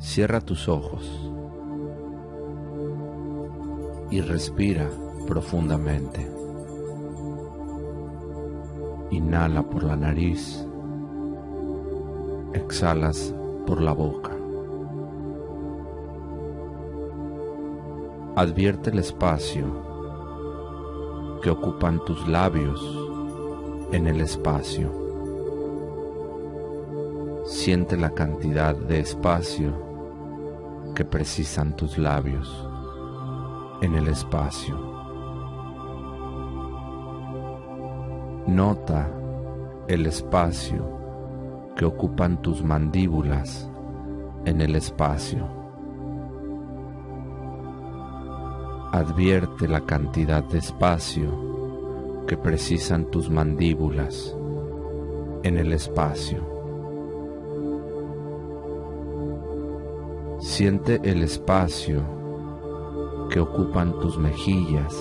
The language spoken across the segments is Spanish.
Cierra tus ojos y respira profundamente. Inhala por la nariz, exhalas por la boca. Advierte el espacio que ocupan tus labios en el espacio. Siente la cantidad de espacio que precisan tus labios en el espacio. Nota el espacio que ocupan tus mandíbulas en el espacio. Advierte la cantidad de espacio que precisan tus mandíbulas en el espacio. Siente el espacio que ocupan tus mejillas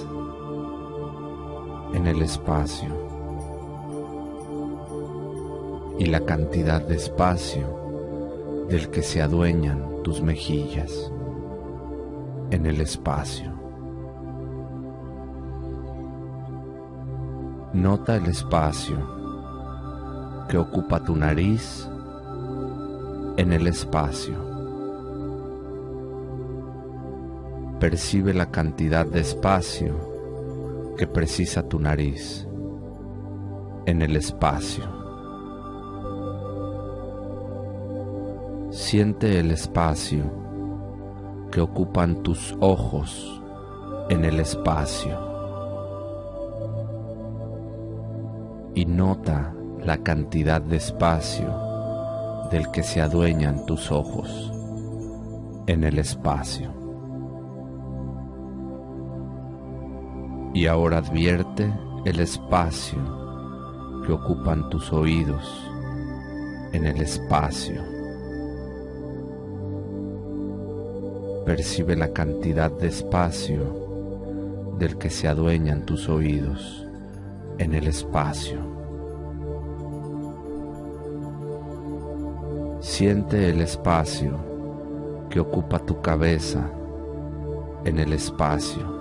en el espacio y la cantidad de espacio del que se adueñan tus mejillas en el espacio. Nota el espacio que ocupa tu nariz en el espacio. Percibe la cantidad de espacio que precisa tu nariz en el espacio. Siente el espacio que ocupan tus ojos en el espacio. Y nota la cantidad de espacio del que se adueñan tus ojos en el espacio. Y ahora advierte el espacio que ocupan tus oídos en el espacio. Percibe la cantidad de espacio del que se adueñan tus oídos en el espacio. Siente el espacio que ocupa tu cabeza en el espacio.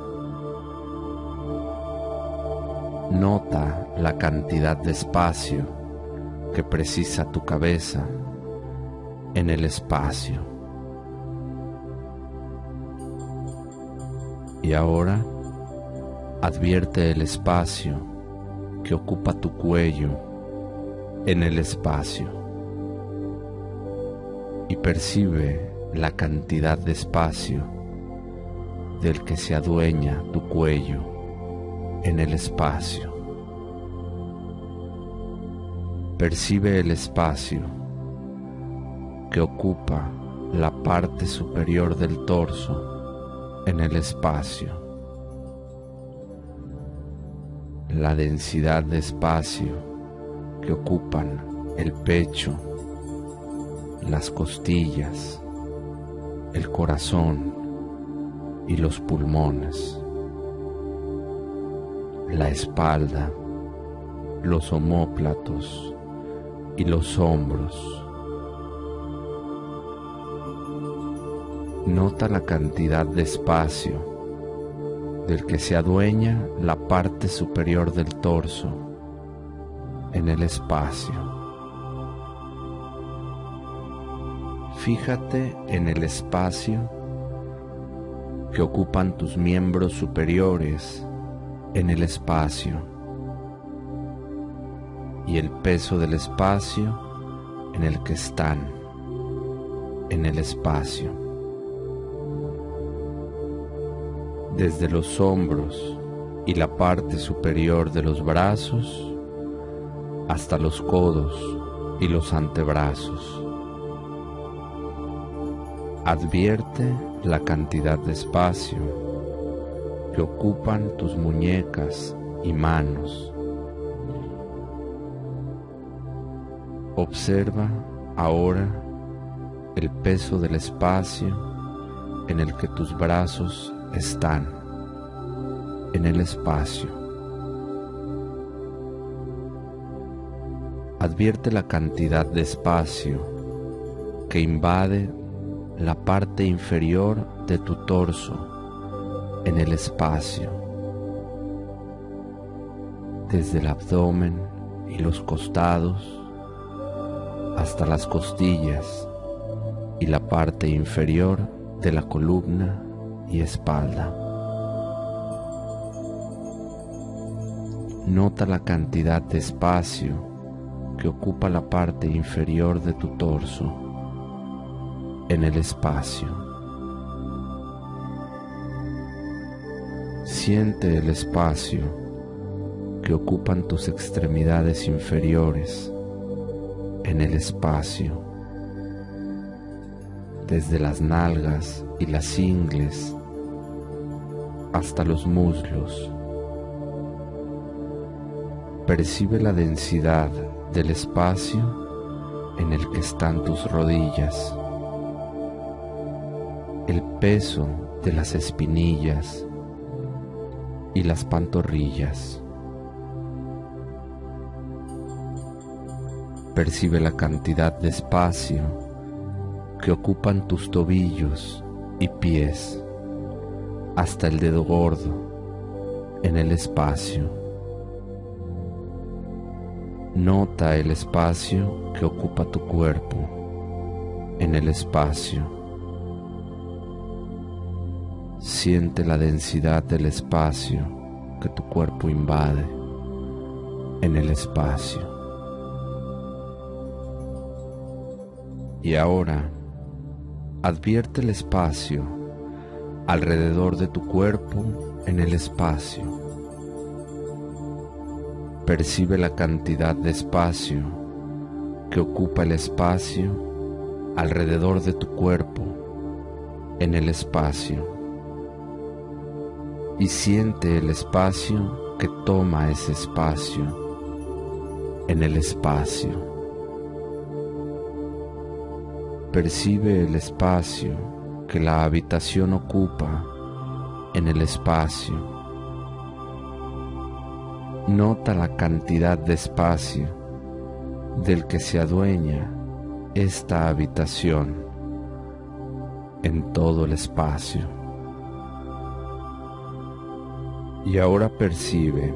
Nota la cantidad de espacio que precisa tu cabeza en el espacio. Y ahora advierte el espacio que ocupa tu cuello en el espacio. Y percibe la cantidad de espacio del que se adueña tu cuello en el espacio. Percibe el espacio que ocupa la parte superior del torso en el espacio. La densidad de espacio que ocupan el pecho, las costillas, el corazón y los pulmones la espalda, los omóplatos y los hombros. Nota la cantidad de espacio del que se adueña la parte superior del torso en el espacio. Fíjate en el espacio que ocupan tus miembros superiores en el espacio y el peso del espacio en el que están en el espacio. Desde los hombros y la parte superior de los brazos hasta los codos y los antebrazos. Advierte la cantidad de espacio ocupan tus muñecas y manos. Observa ahora el peso del espacio en el que tus brazos están, en el espacio. Advierte la cantidad de espacio que invade la parte inferior de tu torso en el espacio, desde el abdomen y los costados hasta las costillas y la parte inferior de la columna y espalda. Nota la cantidad de espacio que ocupa la parte inferior de tu torso en el espacio. Siente el espacio que ocupan tus extremidades inferiores en el espacio, desde las nalgas y las ingles hasta los muslos. Percibe la densidad del espacio en el que están tus rodillas, el peso de las espinillas y las pantorrillas. Percibe la cantidad de espacio que ocupan tus tobillos y pies hasta el dedo gordo en el espacio. Nota el espacio que ocupa tu cuerpo en el espacio. Siente la densidad del espacio que tu cuerpo invade en el espacio. Y ahora advierte el espacio alrededor de tu cuerpo en el espacio. Percibe la cantidad de espacio que ocupa el espacio alrededor de tu cuerpo en el espacio. Y siente el espacio que toma ese espacio en el espacio percibe el espacio que la habitación ocupa en el espacio. Nota la cantidad de espacio del que se adueña esta habitación en todo el espacio. Y ahora percibe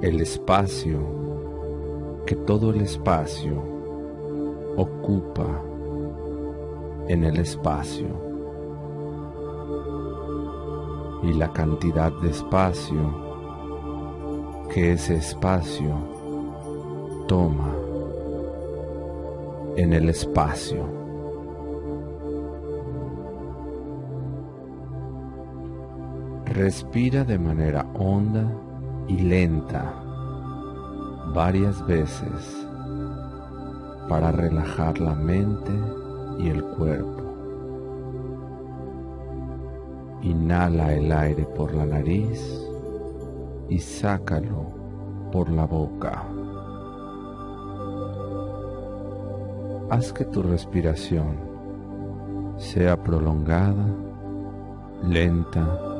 el espacio que todo el espacio ocupa en el espacio y la cantidad de espacio que ese espacio toma en el espacio. Respira de manera honda y lenta varias veces para relajar la mente y el cuerpo. Inhala el aire por la nariz y sácalo por la boca. Haz que tu respiración sea prolongada, lenta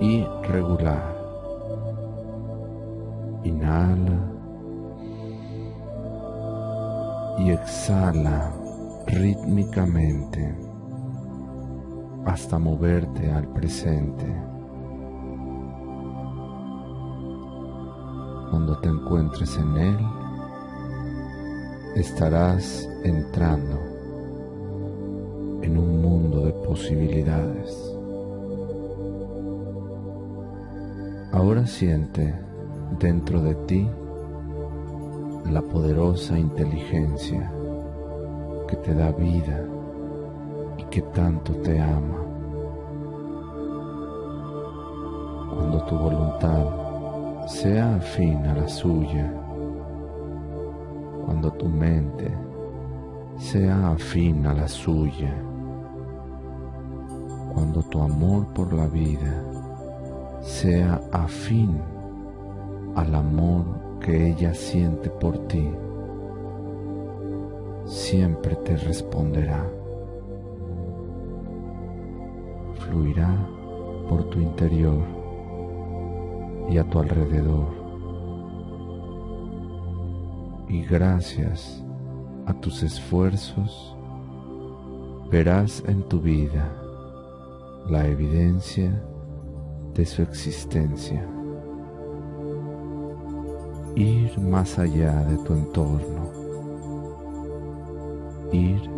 y regular. Inhala y exhala rítmicamente hasta moverte al presente. Cuando te encuentres en él, estarás entrando en un mundo de posibilidades. Ahora siente dentro de ti la poderosa inteligencia que te da vida y que tanto te ama. Cuando tu voluntad sea afín a la suya, cuando tu mente sea afín a la suya, cuando tu amor por la vida sea afín al amor que ella siente por ti, siempre te responderá. Fluirá por tu interior y a tu alrededor. Y gracias a tus esfuerzos, verás en tu vida la evidencia de su existencia. Ir más allá de tu entorno. Ir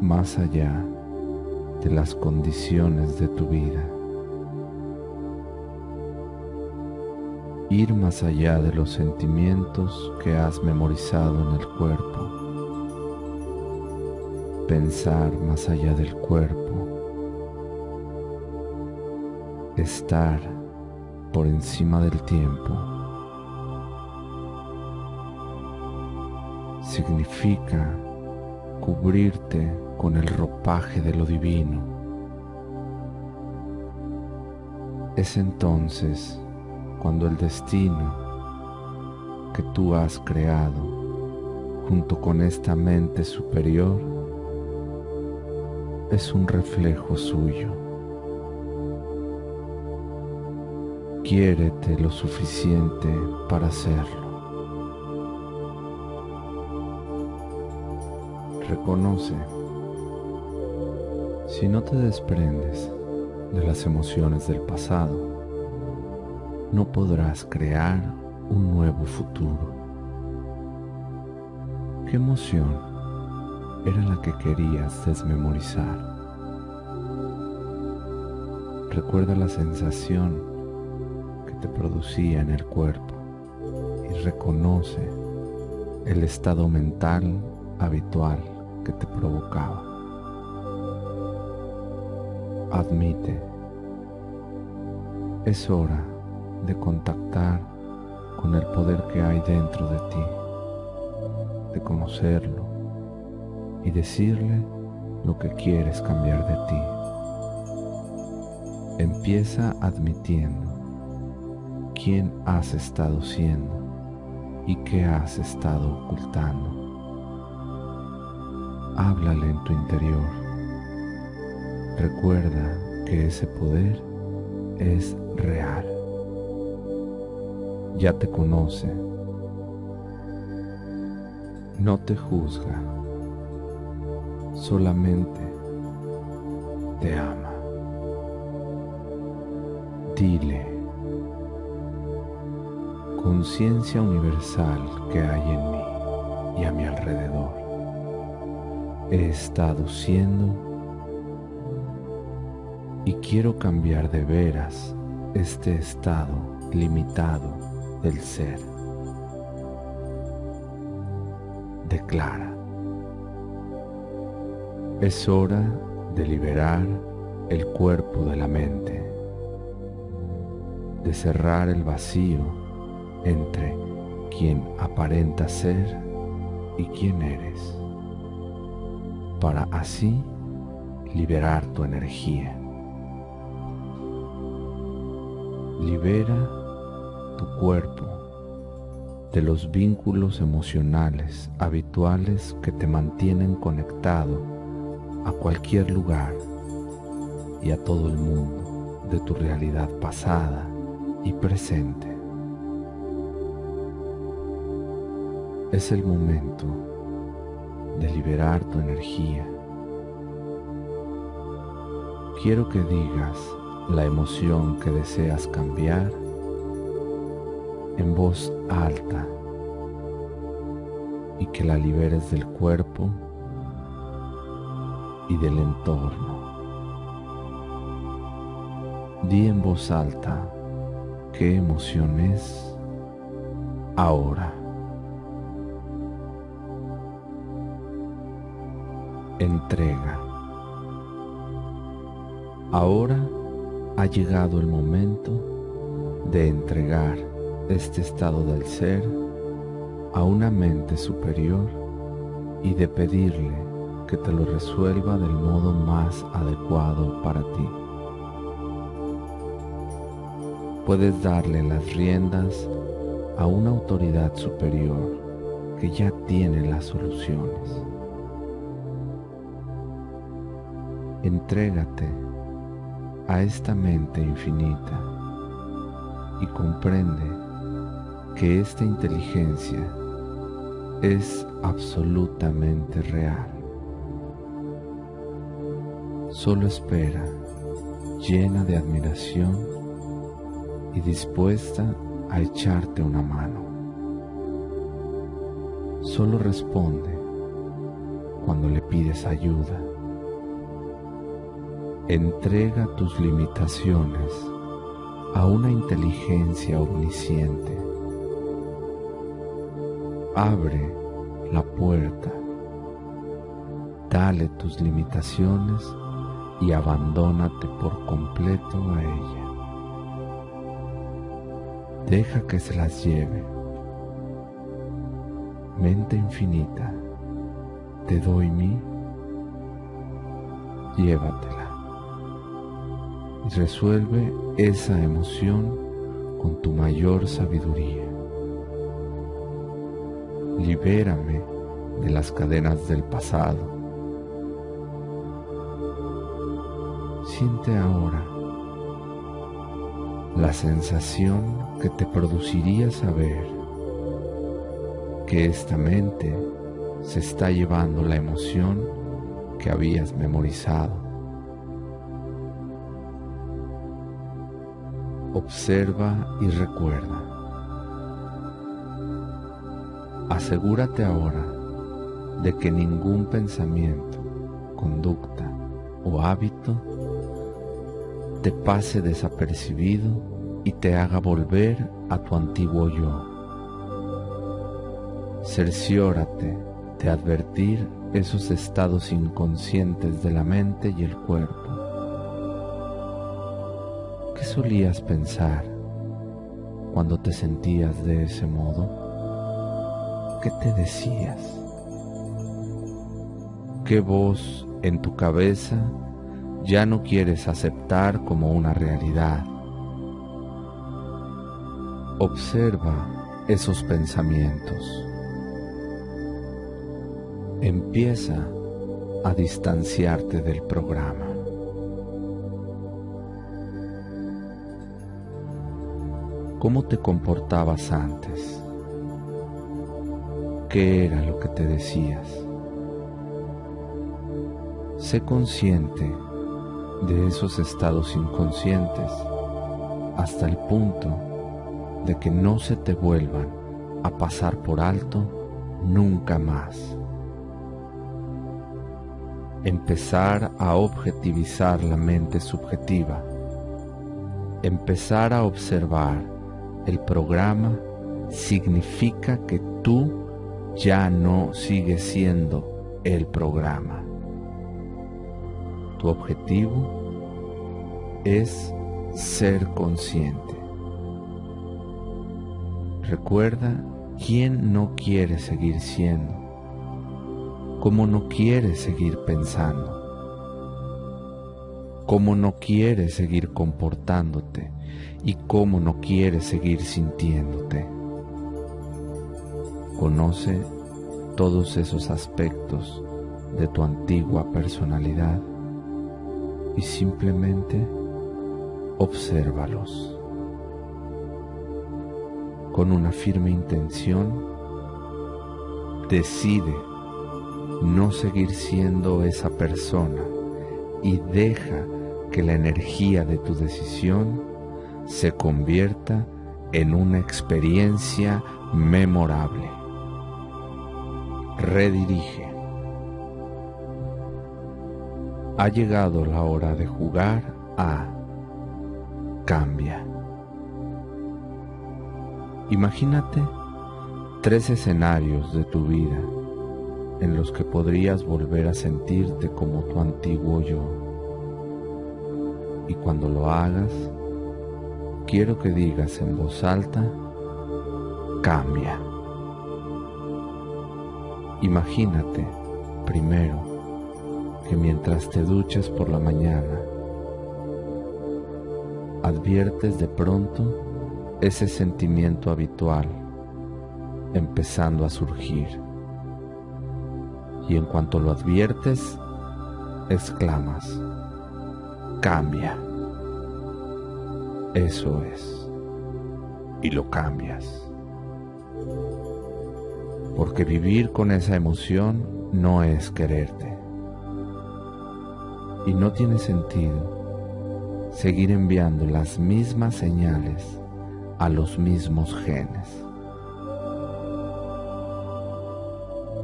más allá de las condiciones de tu vida. Ir más allá de los sentimientos que has memorizado en el cuerpo. Pensar más allá del cuerpo. Estar por encima del tiempo. Significa cubrirte con el ropaje de lo divino. Es entonces cuando el destino que tú has creado junto con esta mente superior es un reflejo suyo. Quiérete lo suficiente para hacerlo. Reconoce si no te desprendes de las emociones del pasado, no podrás crear un nuevo futuro. ¿Qué emoción era la que querías desmemorizar? Recuerda la sensación te producía en el cuerpo y reconoce el estado mental habitual que te provocaba admite, es hora de contactar con el poder que hay dentro de ti, de conocerlo y decirle lo que quieres cambiar de ti. Empieza admitiendo quién has estado siendo y qué has estado ocultando. Háblale en tu interior Recuerda que ese poder es real. Ya te conoce. No te juzga. Solamente te ama. Dile. Conciencia universal que hay en mí y a mi alrededor. He estado siendo y quiero cambiar de veras este estado limitado del ser. Declara. Es hora de liberar el cuerpo de la mente, de cerrar el vacío entre quien aparenta ser y quien eres, para así liberar tu energía. Libera tu cuerpo de los vínculos emocionales habituales que te mantienen conectado a cualquier lugar y a todo el mundo de tu realidad pasada y presente. Es el momento de liberar tu energía. Quiero que digas la emoción que deseas cambiar en voz alta y que la liberes del cuerpo y del entorno. Di en voz alta qué emoción es ahora. Entrega. Ahora ha llegado el momento de entregar este estado del ser a una mente superior y de pedirle que te lo resuelva del modo más adecuado para ti. Puedes darle las riendas a una autoridad superior que ya tiene las soluciones. Entrégate a esta mente infinita y comprende que esta inteligencia es absolutamente real. Solo espera, llena de admiración y dispuesta a echarte una mano. Solo responde cuando le pides ayuda. Entrega tus limitaciones a una inteligencia omnisciente. Abre la puerta, dale tus limitaciones y abandónate por completo a ella. Deja que se las lleve. Mente infinita, te doy mi, llévatela resuelve esa emoción con tu mayor sabiduría. Libérame de las cadenas del pasado. Siente ahora la sensación que te produciría saber que esta mente se está llevando la emoción que habías memorizado. Observa y recuerda. Asegúrate ahora de que ningún pensamiento, conducta o hábito te pase desapercibido y te haga volver a tu antiguo yo. Cerciórate de advertir esos estados inconscientes de la mente y el cuerpo ¿Qué solías pensar cuando te sentías de ese modo? ¿Qué te decías? ¿Qué voz en tu cabeza ya no quieres aceptar como una realidad? Observa esos pensamientos. Empieza a distanciarte del programa. ¿Cómo te comportabas antes? ¿Qué era lo que te decías? Sé consciente de esos estados inconscientes hasta el punto de que no se te vuelvan a pasar por alto nunca más. Empezar a objetivizar la mente subjetiva. Empezar a observar el programa significa que tú ya no sigues siendo el programa. Tu objetivo es ser consciente. Recuerda quién no quiere seguir siendo, cómo no quiere seguir pensando, cómo no quiere seguir comportándote y cómo no quieres seguir sintiéndote. Conoce todos esos aspectos de tu antigua personalidad y simplemente obsérvalos. Con una firme intención, decide no seguir siendo esa persona y deja que la energía de tu decisión se convierta en una experiencia memorable. Redirige. Ha llegado la hora de jugar a Cambia. Imagínate tres escenarios de tu vida en los que podrías volver a sentirte como tu antiguo yo. Y cuando lo hagas, quiero que digas en voz alta, cambia. Imagínate, primero, que mientras te duchas por la mañana, adviertes de pronto ese sentimiento habitual empezando a surgir. Y en cuanto lo adviertes, exclamas, cambia. Eso es. Y lo cambias. Porque vivir con esa emoción no es quererte. Y no tiene sentido seguir enviando las mismas señales a los mismos genes.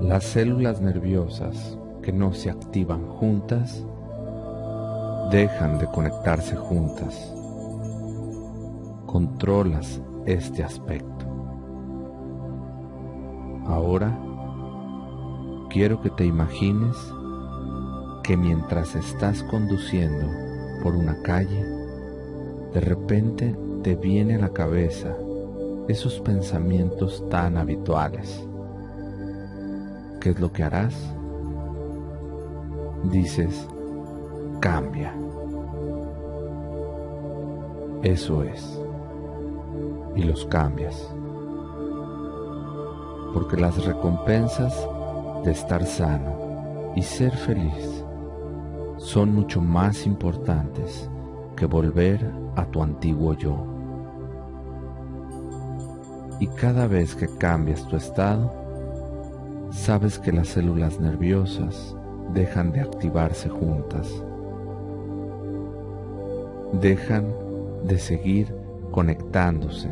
Las células nerviosas que no se activan juntas dejan de conectarse juntas. Controlas este aspecto. Ahora quiero que te imagines que mientras estás conduciendo por una calle, de repente te viene a la cabeza esos pensamientos tan habituales. ¿Qué es lo que harás? Dices, cambia. Eso es. Y los cambias. Porque las recompensas de estar sano y ser feliz son mucho más importantes que volver a tu antiguo yo. Y cada vez que cambias tu estado, sabes que las células nerviosas dejan de activarse juntas, dejan de seguir conectándose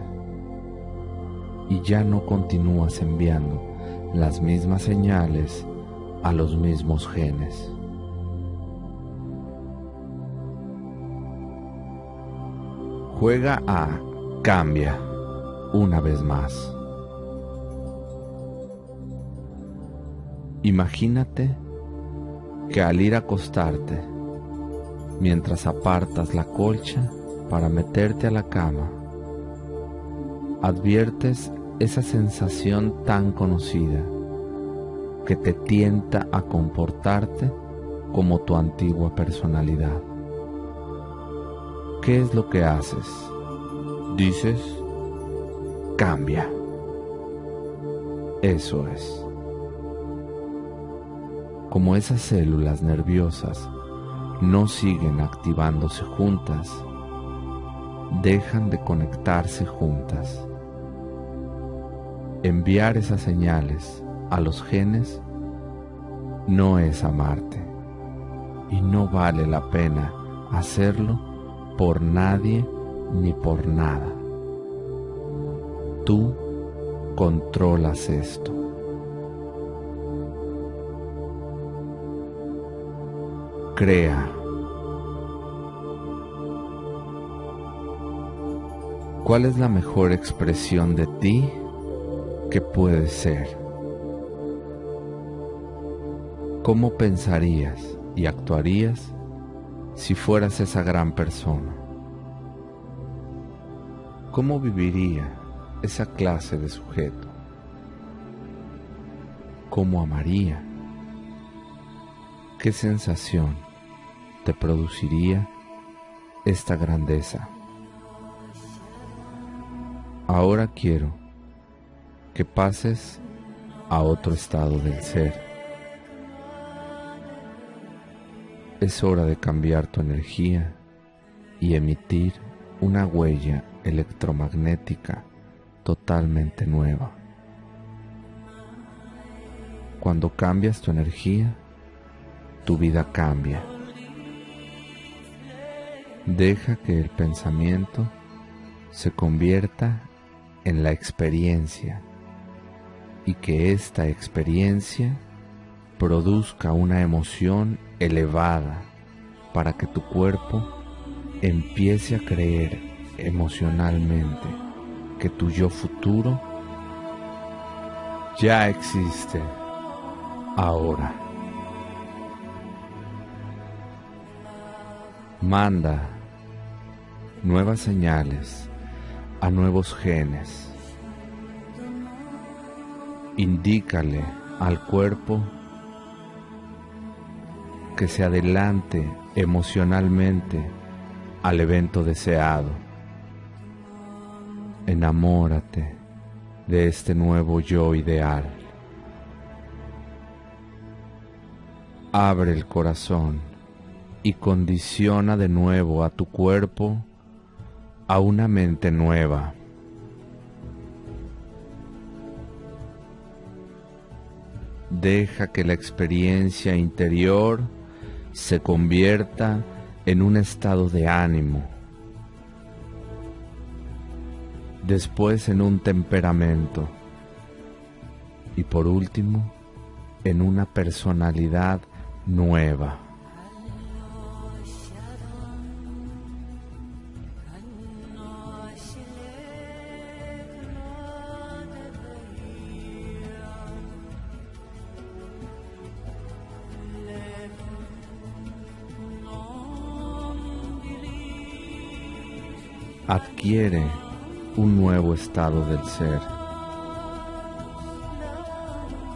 y ya no continúas enviando las mismas señales a los mismos genes. Juega a cambia una vez más. Imagínate que al ir a acostarte, mientras apartas la colcha para meterte a la cama, adviertes esa sensación tan conocida que te tienta a comportarte como tu antigua personalidad. ¿Qué es lo que haces? Dices, cambia. Eso es. Como esas células nerviosas no siguen activándose juntas, dejan de conectarse juntas. Enviar esas señales a los genes no es amarte y no vale la pena hacerlo por nadie ni por nada. Tú controlas esto. Crea. ¿Cuál es la mejor expresión de ti que puedes ser? ¿Cómo pensarías y actuarías si fueras esa gran persona? ¿Cómo viviría esa clase de sujeto? ¿Cómo amaría? ¿Qué sensación te produciría esta grandeza? Ahora quiero que pases a otro estado del ser. Es hora de cambiar tu energía y emitir una huella electromagnética totalmente nueva. Cuando cambias tu energía, tu vida cambia. Deja que el pensamiento se convierta en la experiencia y que esta experiencia produzca una emoción elevada para que tu cuerpo empiece a creer emocionalmente que tu yo futuro ya existe ahora. Manda nuevas señales a nuevos genes. Indícale al cuerpo que se adelante emocionalmente al evento deseado enamórate de este nuevo yo ideal. Abre el corazón y condiciona de nuevo a tu cuerpo a una mente nueva. Deja que la experiencia interior se convierta en un estado de ánimo, después en un temperamento y por último en una personalidad nueva. Adquiere un nuevo estado del ser.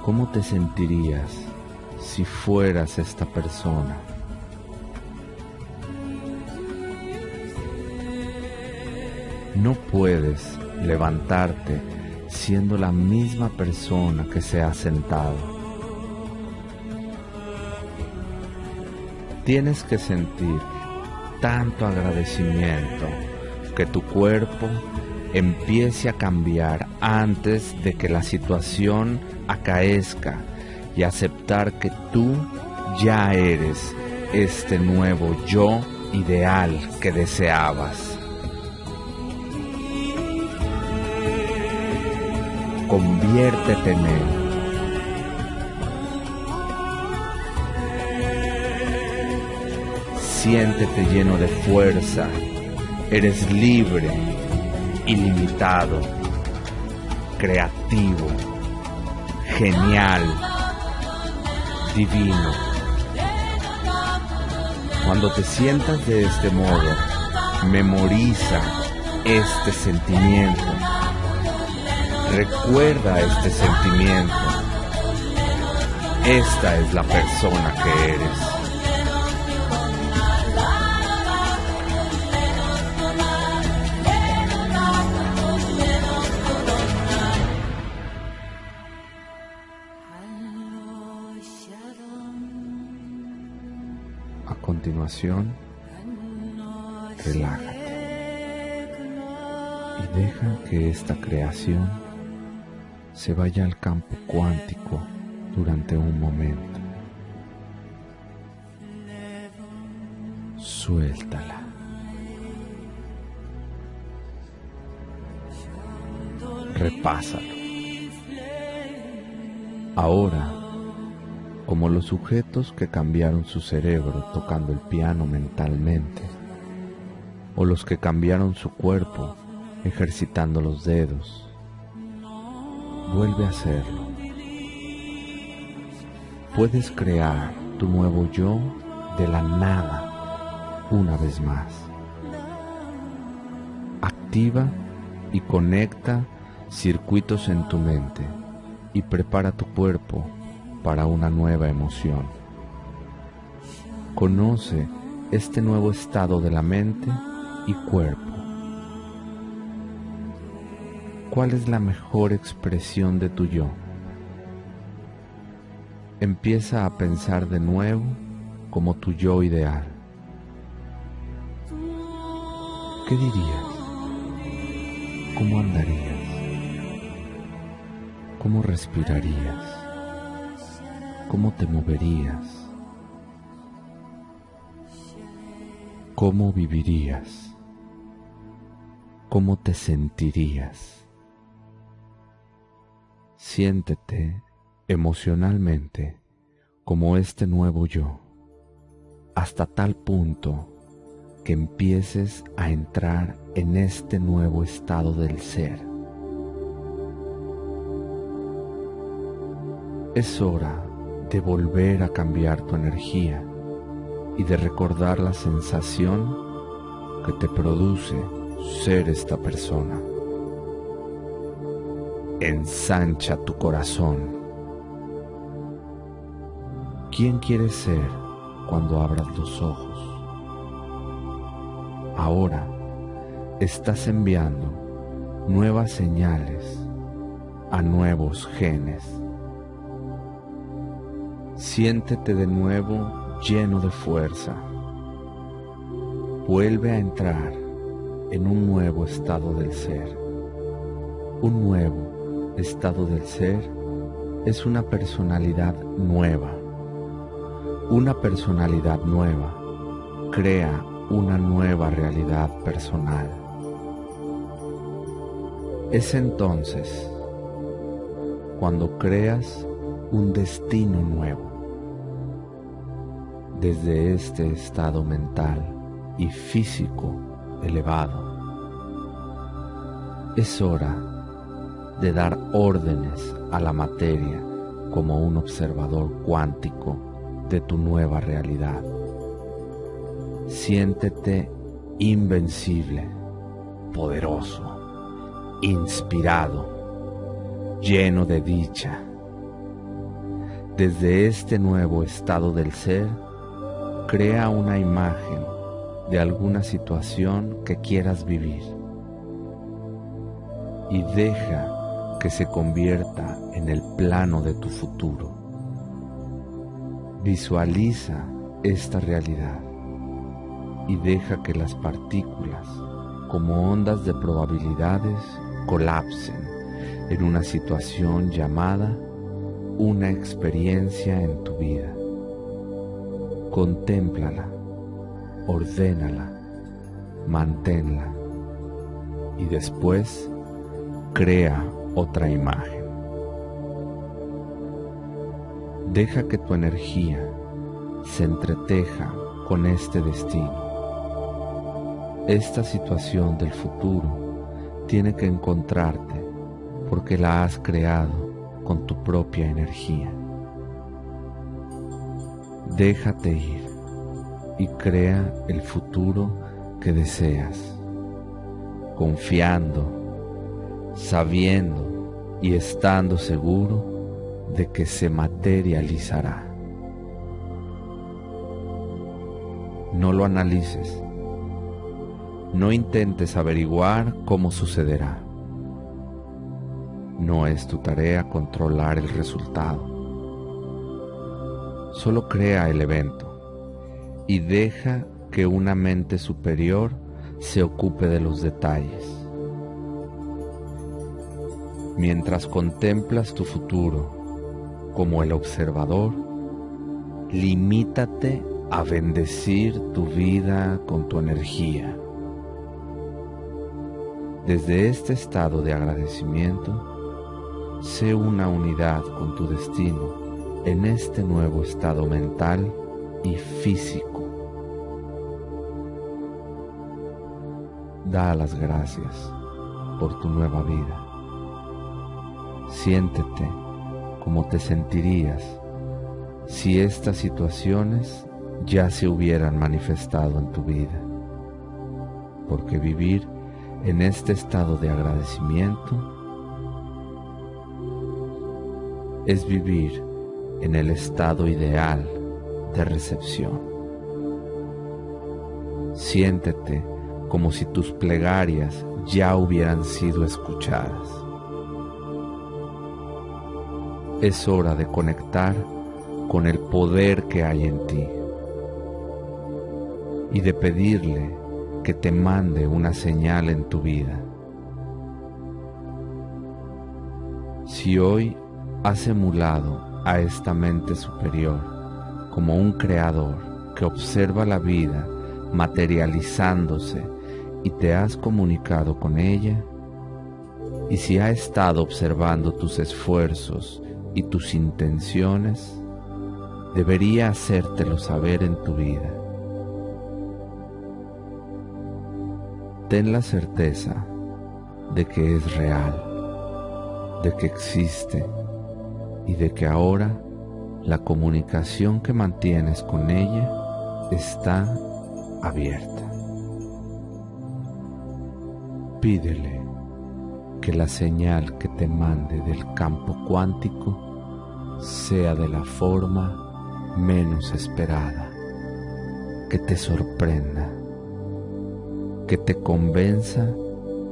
¿Cómo te sentirías si fueras esta persona? No puedes levantarte siendo la misma persona que se ha sentado. Tienes que sentir tanto agradecimiento que tu cuerpo empiece a cambiar antes de que la situación acaezca y aceptar que tú ya eres este nuevo yo ideal que deseabas. Conviértete en él. Siéntete lleno de fuerza, Eres libre, ilimitado, creativo, genial, divino. Cuando te sientas de este modo, memoriza este sentimiento. Recuerda este sentimiento. Esta es la persona que eres. Relájate y deja que esta creación se vaya al campo cuántico durante un momento. Suéltala. Repásalo. Ahora como los sujetos que cambiaron su cerebro tocando el piano mentalmente, o los que cambiaron su cuerpo ejercitando los dedos. Vuelve a hacerlo. Puedes crear tu nuevo yo de la nada una vez más. Activa y conecta circuitos en tu mente y prepara tu cuerpo para una nueva emoción. Conoce este nuevo estado de la mente y cuerpo. ¿Cuál es la mejor expresión de tu yo? Empieza a pensar de nuevo como tu yo ideal. ¿Qué dirías? ¿Cómo andarías? ¿Cómo respirarías? ¿Cómo te moverías? ¿Cómo vivirías? ¿Cómo te sentirías? Siéntete emocionalmente como este nuevo yo, hasta tal punto que empieces a entrar en este nuevo estado del ser. Es hora de volver a cambiar tu energía y de recordar la sensación que te produce ser esta persona. Ensancha tu corazón. ¿Quién quieres ser cuando abras los ojos? Ahora estás enviando nuevas señales a nuevos genes Siéntete de nuevo lleno de fuerza. Vuelve a entrar en un nuevo estado del ser. Un nuevo estado del ser es una personalidad nueva, Una personalidad nueva crea una nueva realidad personal. Es entonces cuando creas un destino nuevo desde este estado mental y físico elevado. Es hora de dar órdenes a la materia como un observador cuántico de tu nueva realidad. Siéntete invencible, poderoso, inspirado, lleno de dicha. Desde este nuevo estado del ser, crea una imagen de alguna situación que quieras vivir y deja que se convierta en el plano de tu futuro. Visualiza esta realidad y deja que las partículas, como ondas de probabilidades, colapsen en una situación llamada una experiencia en tu vida. Contémplala, ordénala, manténla y después crea otra imagen. Deja que tu energía se entreteja con este destino. Esta situación del futuro tiene que encontrarte porque la has creado con tu propia energía. Déjate ir y crea el futuro que deseas, confiando sabiendo y estando seguro de que se materializará. No lo analices, no intentes averiguar cómo sucederá. No es tu tarea controlar el resultado. Solo crea el evento y deja que una mente superior se ocupe de los detalles mientras contemplas tu futuro como el observador, limítate a bendecir tu vida con tu energía. Desde este estado de agradecimiento, sé una unidad con tu destino en este nuevo estado mental y físico. Da las gracias por tu nueva vida Siéntete como te sentirías si estas situaciones ya se hubieran manifestado en tu vida. Porque vivir en este estado de agradecimiento es vivir en el estado ideal de recepción. Siéntete como si tus plegarias ya hubieran sido escuchadas es hora de conectar con el poder que hay en ti y de pedirle que te mande una señal en tu vida. Si hoy has emulado a esta mente superior como un creador que observa la vida materializándose y te has comunicado con ella, y si ha estado observando tus esfuerzos y tus intenciones, debería hacértelo saber en tu vida. Ten la certeza de que es real, de que existe y de que ahora la comunicación que mantienes con ella está abierta. Pídele que la señal que te mande del campo cuántico sea de la forma menos esperada, que te sorprenda, que te convenza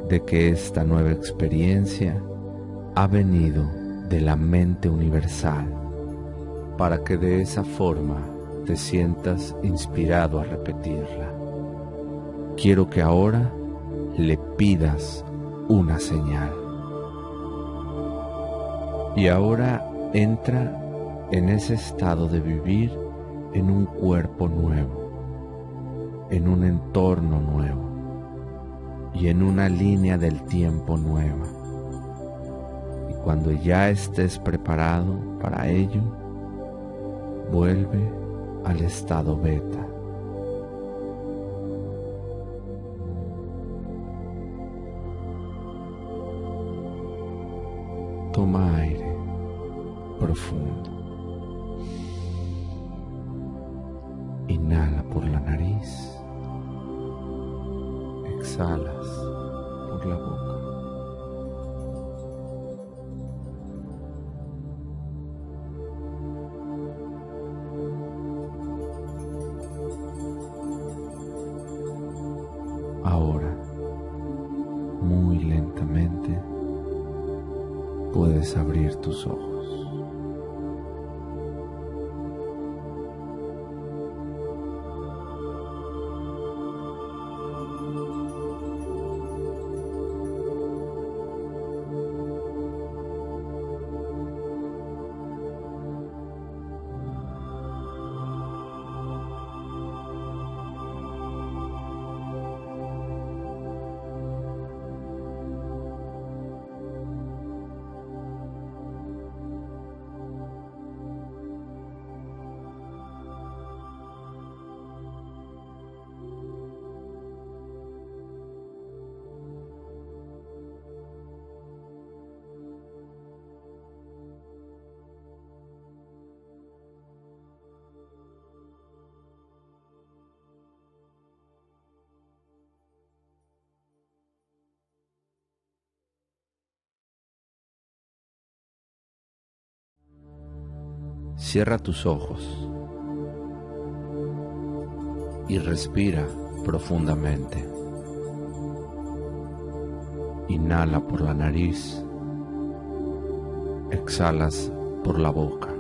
de que esta nueva experiencia ha venido de la mente universal, para que de esa forma te sientas inspirado a repetirla. Quiero que ahora le pidas una señal. Y ahora entra en ese estado de vivir en un cuerpo nuevo, en un entorno nuevo y en una línea del tiempo nueva. Cuando ya estés preparado para ello, vuelve al estado beta. Toma Cierra tus ojos y respira profundamente. Inhala por la nariz, exhalas por la boca.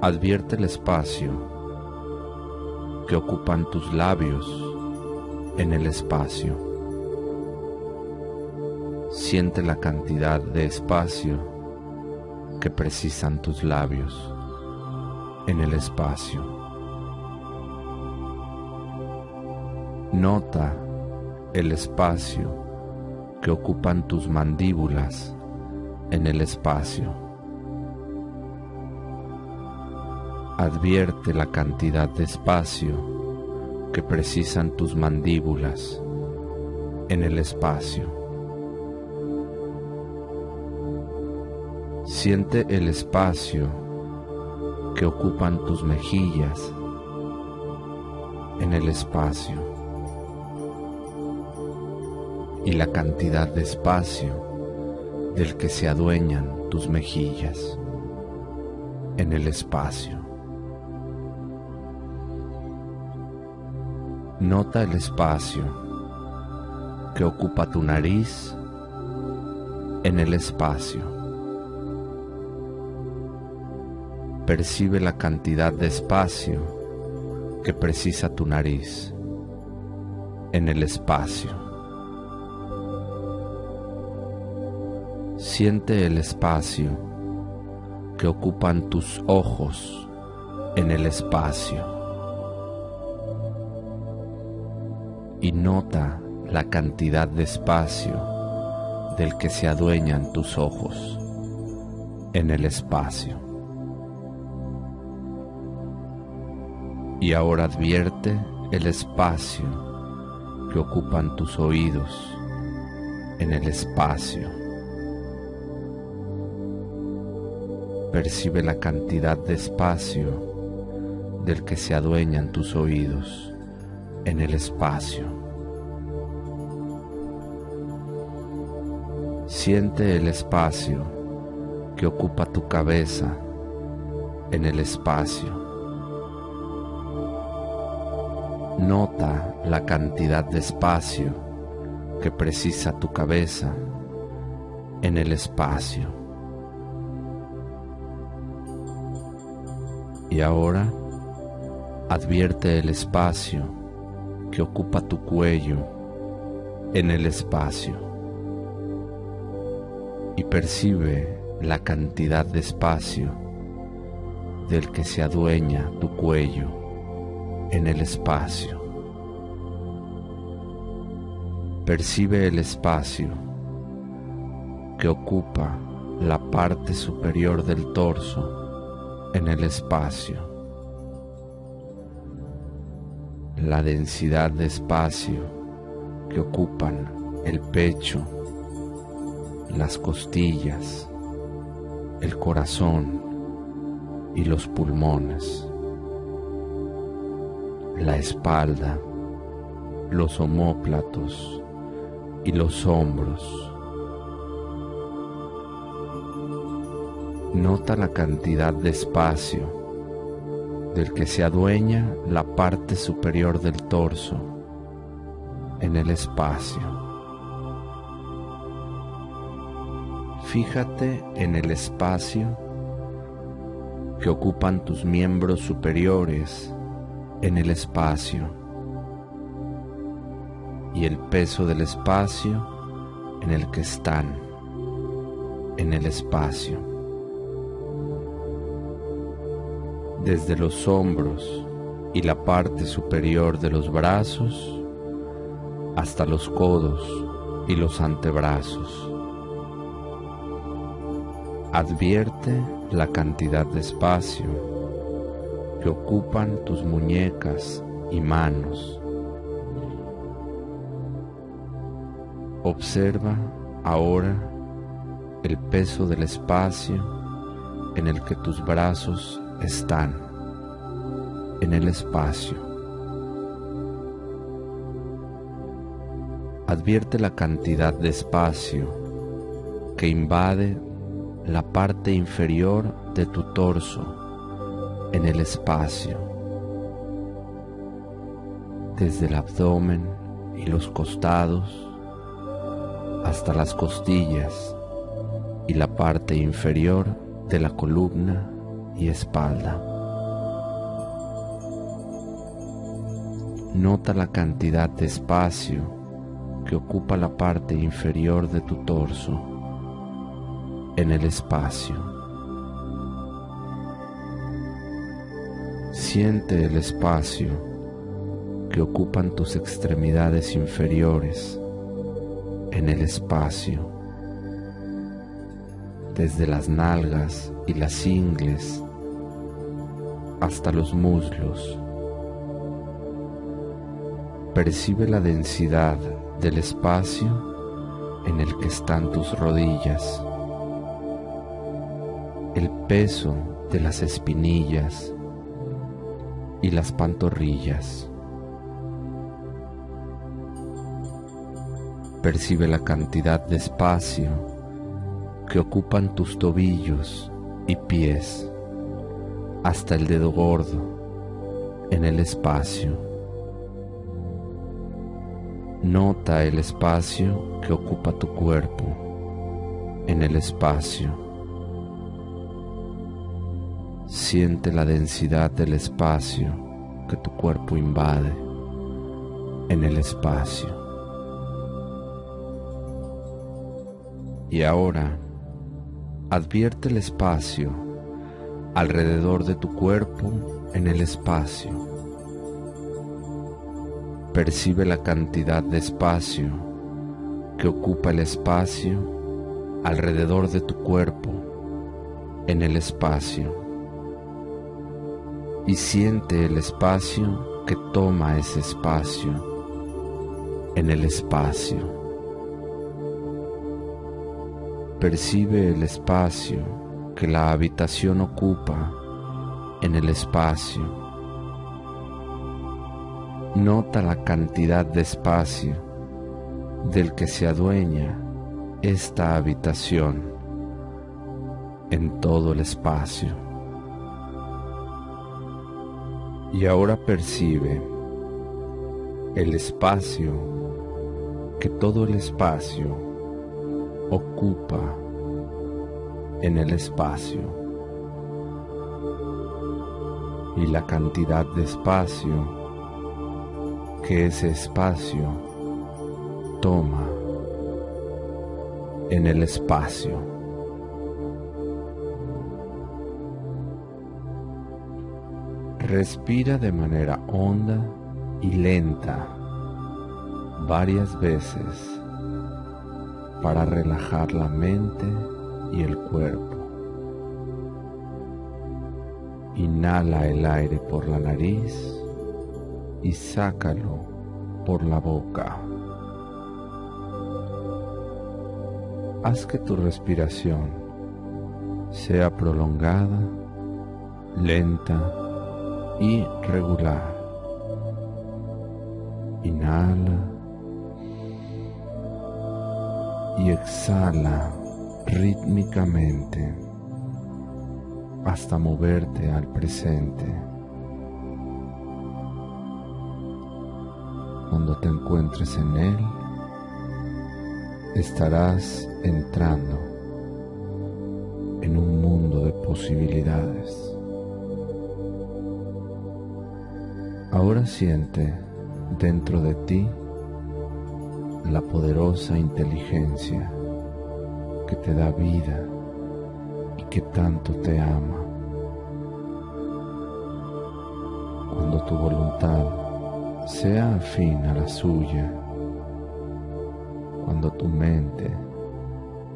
Advierte el espacio que ocupan tus labios en el espacio. Siente la cantidad de espacio que precisan tus labios en el espacio. Nota el espacio que ocupan tus mandíbulas en el espacio. Advierte la cantidad de espacio que precisan tus mandíbulas en el espacio. Siente el espacio que ocupan tus mejillas en el espacio y la cantidad de espacio del que se adueñan tus mejillas en el espacio. Nota el espacio que ocupa tu nariz en el espacio. Percibe la cantidad de espacio que precisa tu nariz en el espacio. Siente el espacio que ocupan tus ojos en el espacio. Y nota la cantidad de espacio del que se adueñan tus ojos en el espacio. Y ahora advierte el espacio que ocupan tus oídos en el espacio. Percibe la cantidad de espacio del que se adueñan tus oídos en el espacio. Siente el espacio que ocupa tu cabeza en el espacio. Nota la cantidad de espacio que precisa tu cabeza en el espacio. Y ahora advierte el espacio que ocupa tu cuello en el espacio. Y percibe la cantidad de espacio del que se adueña tu cuello en el espacio. Percibe el espacio que ocupa la parte superior del torso en el espacio. La densidad de espacio que ocupan el pecho, las costillas, el corazón y los pulmones, la espalda, los omóplatos y los hombros. Nota la cantidad de espacio del que se adueña la parte superior del torso en el espacio. Fíjate en el espacio que ocupan tus miembros superiores en el espacio y el peso del espacio en el que están en el espacio. desde los hombros y la parte superior de los brazos hasta los codos y los antebrazos. Advierte la cantidad de espacio que ocupan tus muñecas y manos. Observa ahora el peso del espacio en el que tus brazos están en el espacio. Advierte la cantidad de espacio que invade la parte inferior de tu torso en el espacio, desde el abdomen y los costados hasta las costillas y la parte inferior de la columna y espalda. Nota la cantidad de espacio que ocupa la parte inferior de tu torso en el espacio. Siente el espacio que ocupan tus extremidades inferiores en el espacio, desde las nalgas y las ingles hasta los muslos. Percibe la densidad del espacio en el que están tus rodillas, el peso de las espinillas y las pantorrillas. Percibe la cantidad de espacio que ocupan tus tobillos y pies hasta el dedo gordo en el espacio. Nota el espacio que ocupa tu cuerpo en el espacio. Siente la densidad del espacio que tu cuerpo invade en el espacio. Y ahora advierte el espacio alrededor de tu cuerpo en el espacio. Percibe la cantidad de espacio que ocupa el espacio alrededor de tu cuerpo en el espacio. Y siente el espacio que toma ese espacio en el espacio. Percibe el espacio que la habitación ocupa en el espacio. Nota la cantidad de espacio del que se adueña esta habitación en todo el espacio. Y ahora percibe el espacio que todo el espacio ocupa en el espacio y la cantidad de espacio que ese espacio toma en el espacio. Respira de manera honda y lenta varias veces para relajar la mente y el cuerpo. Inhala el aire por la nariz y sácalo por la boca. Haz que tu respiración sea prolongada, lenta y regular. Inhala y exhala rítmicamente hasta moverte al presente. Cuando te encuentres en él, estarás entrando en un mundo de posibilidades. Ahora siente dentro de ti la poderosa inteligencia que te da vida y que tanto te ama. Cuando tu voluntad sea afín a la suya, cuando tu mente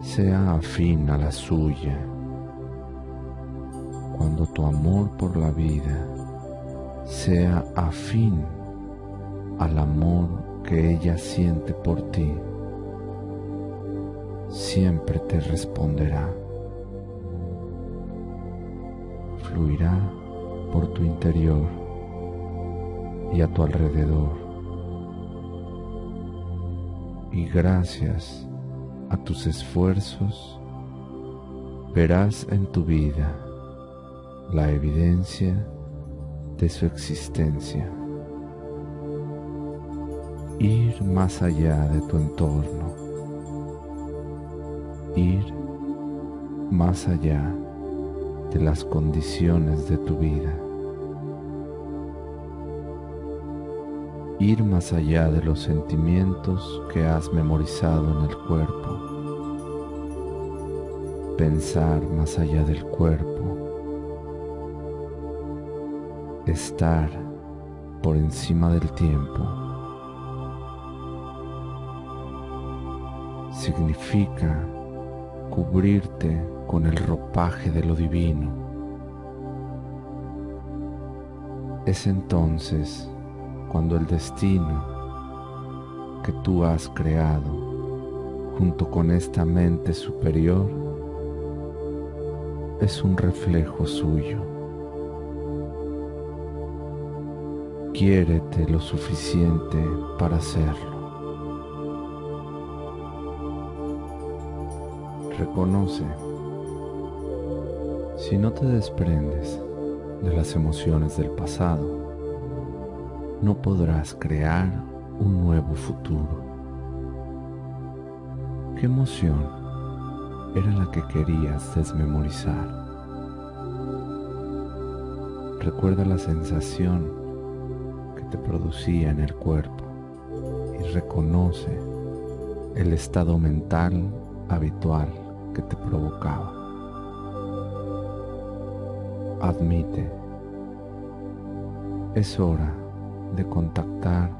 sea afín a la suya, cuando tu amor por la vida sea afín al amor que ella siente por ti, siempre te responderá. Fluirá por tu interior y a tu alrededor. Y gracias a tus esfuerzos, verás en tu vida la evidencia de su existencia. Ir más allá de tu entorno, ir más allá de las condiciones de tu vida, ir más allá de los sentimientos que has memorizado en el cuerpo, pensar más allá del cuerpo, estar por encima del tiempo significa cubrirte con el ropaje de lo divino. Es entonces cuando el destino que tú has creado junto con esta mente superior es un reflejo suyo. Quiérete lo suficiente para hacerlo. reconoce. Si no te desprendes de las emociones del pasado, no podrás crear un nuevo futuro. ¿Qué emoción era la que querías desmemorizar? Recuerda la sensación te producía en el cuerpo y reconoce el estado mental habitual que te provocaba. Admite, es hora de contactar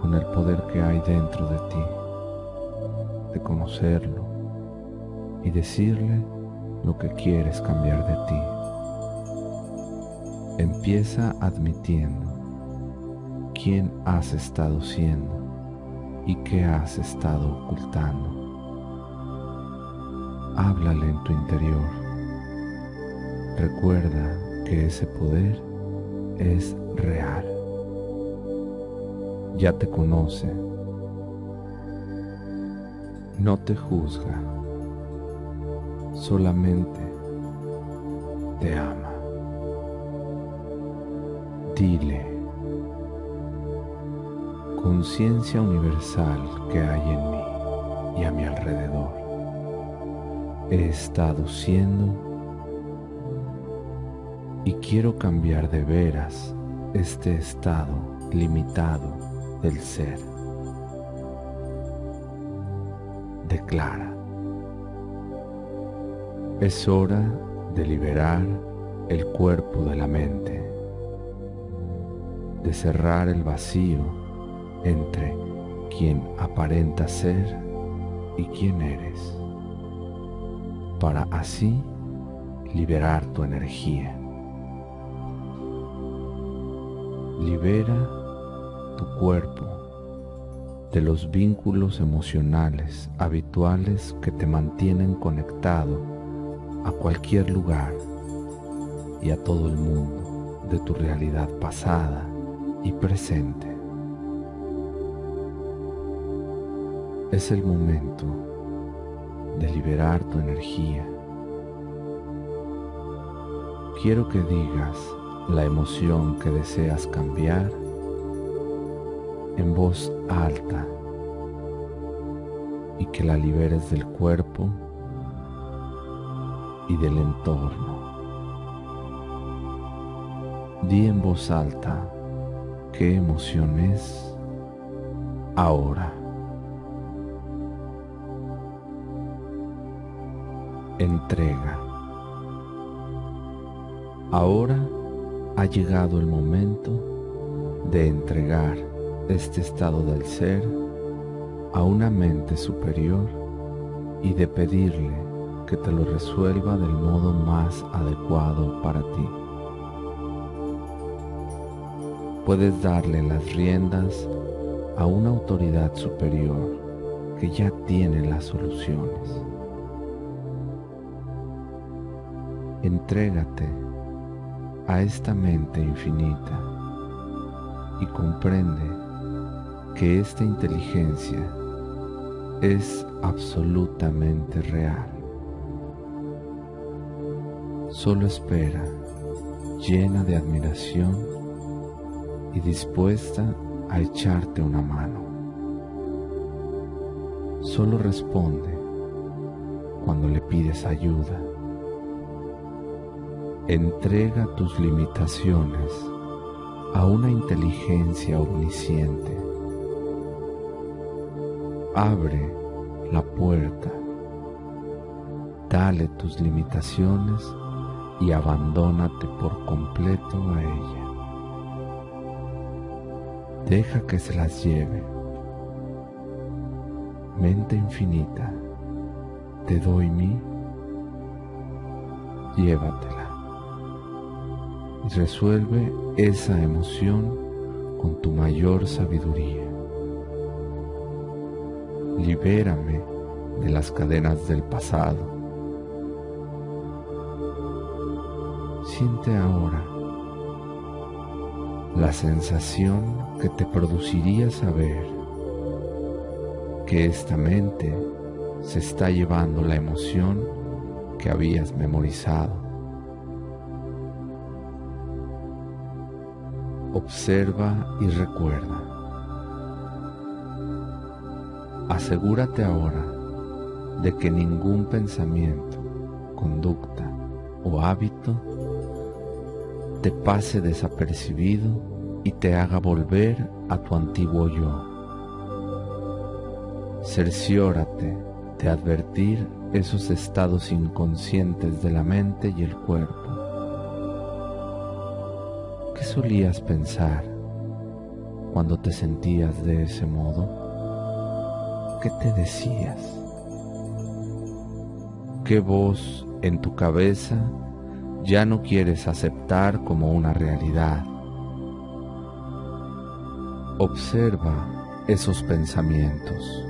con el poder que hay dentro de ti, de conocerlo y decirle lo que quieres cambiar de ti. Empieza admitiendo quién has estado siendo y qué has estado ocultando háblale en tu interior. Recuerda que ese poder es real. Ya te conoce. No te juzga. Solamente te ama. Dile. Conciencia universal que hay en mí y a mi alrededor he estado siendo y quiero cambiar de veras este estado limitado del ser. Declara. Es hora de liberar el cuerpo de la mente de cerrar el vacío entre quien aparenta ser y quién eres, para así liberar tu energía. Libera tu cuerpo de los vínculos emocionales habituales que te mantienen conectado a cualquier lugar y a todo el mundo de tu realidad pasada y presente. Es el momento de liberar tu energía. Quiero que digas la emoción que deseas cambiar en voz alta y que la liberes del cuerpo y del entorno. Di en voz alta qué emoción es ahora. Entrega. Ahora ha llegado el momento de entregar este estado del ser a una mente superior y de pedirle que te lo resuelva del modo más adecuado para ti. Puedes darle las riendas a una autoridad superior que ya tiene las soluciones. Entrégate a esta mente infinita y comprende que esta inteligencia es absolutamente real. Solo espera, llena de admiración y dispuesta a echarte una mano. Solo responde cuando le pides ayuda. Entrega tus limitaciones a una inteligencia omnisciente abre la puerta, dale tus limitaciones y abandónate por completo a ella. Deja que se las lleve. Mente infinita, te doy mi, llévatela. Resuelve esa emoción con tu mayor sabiduría libérame de las cadenas del pasado. Siente ahora la sensación que te produciría saber que esta mente se está llevando la emoción que habías memorizado. Observa y recuerda. Asegúrate ahora de que ningún pensamiento, conducta o hábito te pase desapercibido y te haga volver a tu antiguo yo. Cerciórate de advertir esos estados inconscientes de la mente y el cuerpo. Solías pensar cuando te sentías de ese modo? ¿qué te decías? ¿Qué voz en tu cabeza ya no quieres aceptar como una realidad? Observa esos pensamientos.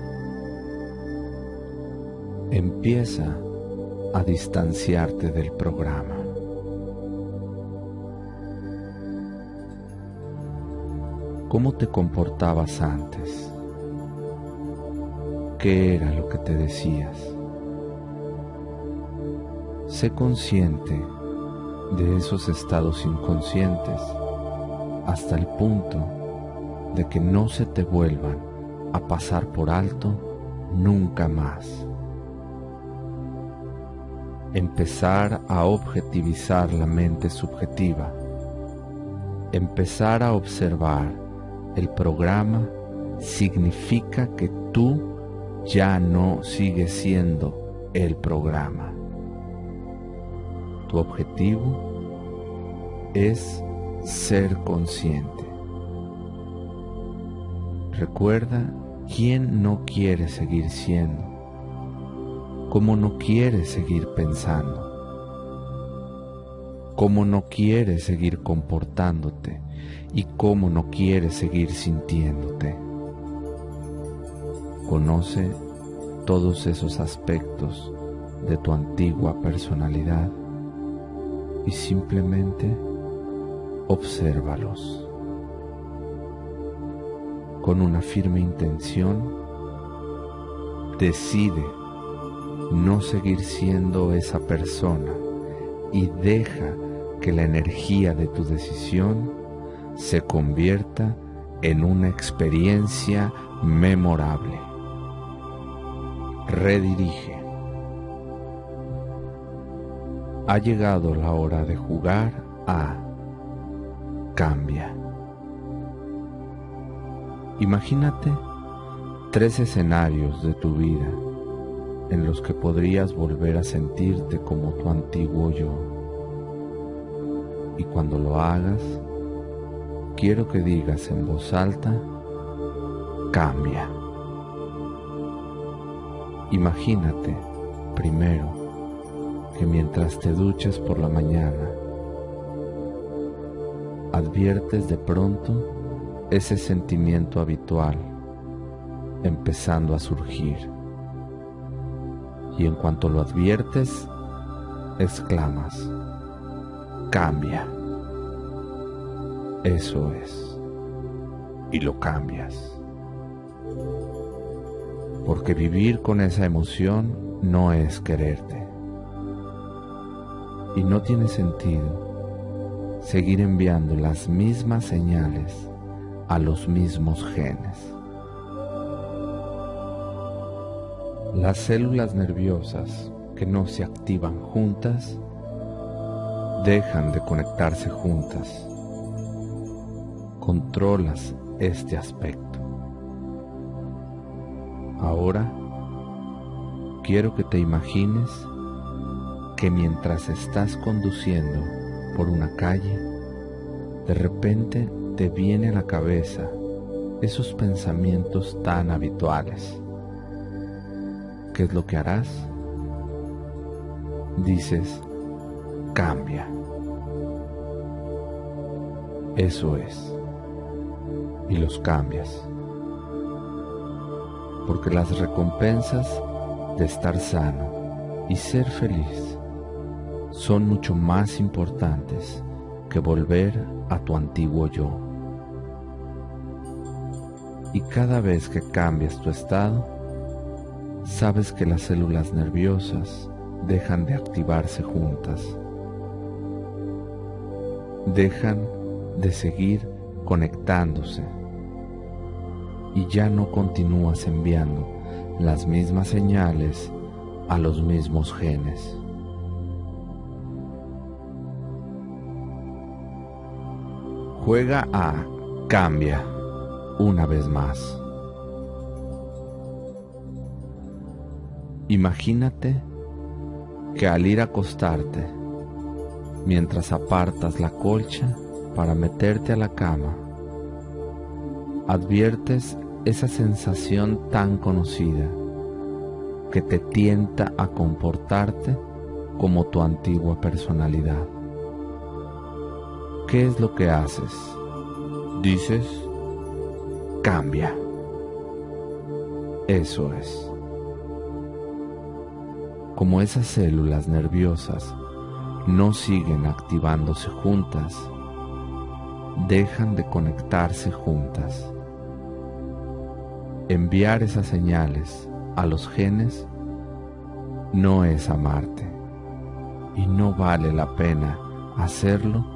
Empieza a distanciarte del programa. ¿Cómo te comportabas antes? qué era lo que te decías. Sé consciente de esos estados inconscientes hasta el punto de que no se te vuelvan a pasar por alto nunca más. Empezar a objetivizar la mente subjetiva. Empezar a observar el programa significa que tú ya no sigue siendo el programa. Tu objetivo es ser consciente Recuerda quién no quiere seguir siendo, cómo no quiere seguir pensando, cómo no quiere seguir comportándote y cómo no quiere seguir sintiéndote. Conoce todos esos aspectos de tu antigua personalidad y simplemente obsérvalos. Con una firme intención, decide no seguir siendo esa persona y deja que la energía de tu decisión se convierta en una experiencia memorable. Redirige. Ha llegado la hora de jugar a Cambia. Imagínate tres escenarios de tu vida en los que podrías volver a sentirte como tu antiguo yo. Y cuando lo hagas, quiero que digas en voz alta, cambia. Imagínate, primero, que mientras te duches por la mañana, adviertes de pronto ese sentimiento habitual empezando a surgir. Y en cuanto lo adviertes, exclamas, cambia. Eso es. Y lo cambias. Porque vivir con esa emoción no es quererte y no tiene sentido seguir enviando las mismas señales a los mismos genes. Las células nerviosas que no se activan juntas dejan de conectarse juntas. Controlas este aspecto. Ahora quiero que te imagines que mientras estás conduciendo por una calle, de repente te viene a la cabeza esos pensamientos tan habituales. ¿Qué es lo que harás? Dices, cambia. Eso es. Y los cambias. Porque las recompensas de estar sano y ser feliz son mucho más importantes que volver a tu antiguo yo. Y cada vez que cambias tu estado, sabes que las células nerviosas dejan de activarse juntas, dejan de seguir conectándose y ya no continúas enviando las mismas señales a los mismos genes. Juega a Cambia una vez más. Imagínate que al ir a acostarte, mientras apartas la colcha para meterte a la cama, adviertes esa sensación tan conocida que te tienta a comportarte como tu antigua personalidad. ¿Qué es lo que haces? Dices, cambia. Eso es. Como esas células nerviosas no siguen activándose juntas, dejan de conectarse juntas. Enviar esas señales a los genes no es amarte y no vale la pena hacerlo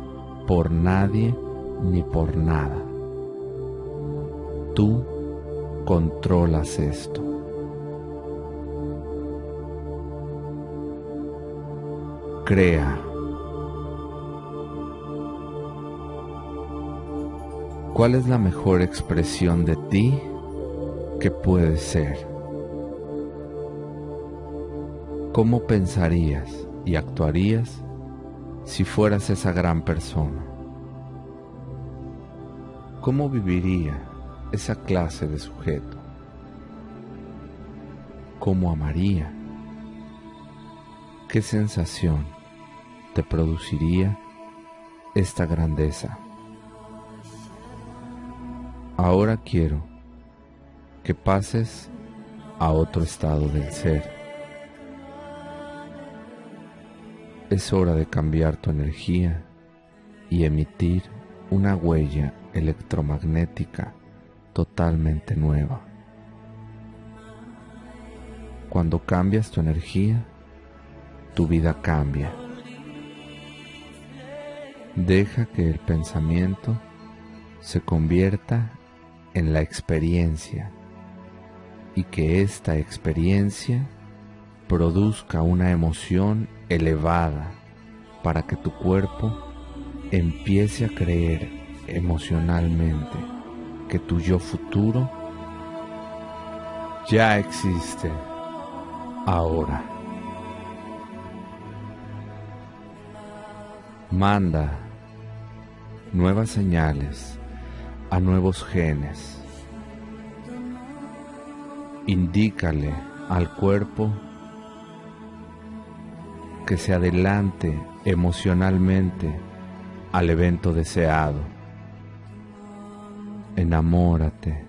por nadie ni por nada. Tú controlas esto. Crea. ¿Cuál es la mejor expresión de ti que puede ser? ¿Cómo pensarías y actuarías si fueras esa gran persona? ¿Cómo viviría esa clase de sujeto? ¿Cómo amaría? ¿Qué sensación te produciría esta grandeza? Ahora quiero que pases a otro estado del ser. Es hora de cambiar tu energía y emitir una huella electromagnética totalmente nueva. Cuando cambias tu energía, tu vida cambia. Deja que el pensamiento se convierta en la experiencia y que esta experiencia produzca una emoción elevada para que tu cuerpo empiece a creer emocionalmente que tu yo futuro ya existe ahora. Manda nuevas señales a nuevos genes. Indícale al cuerpo que se adelante emocionalmente al evento deseado. Enamórate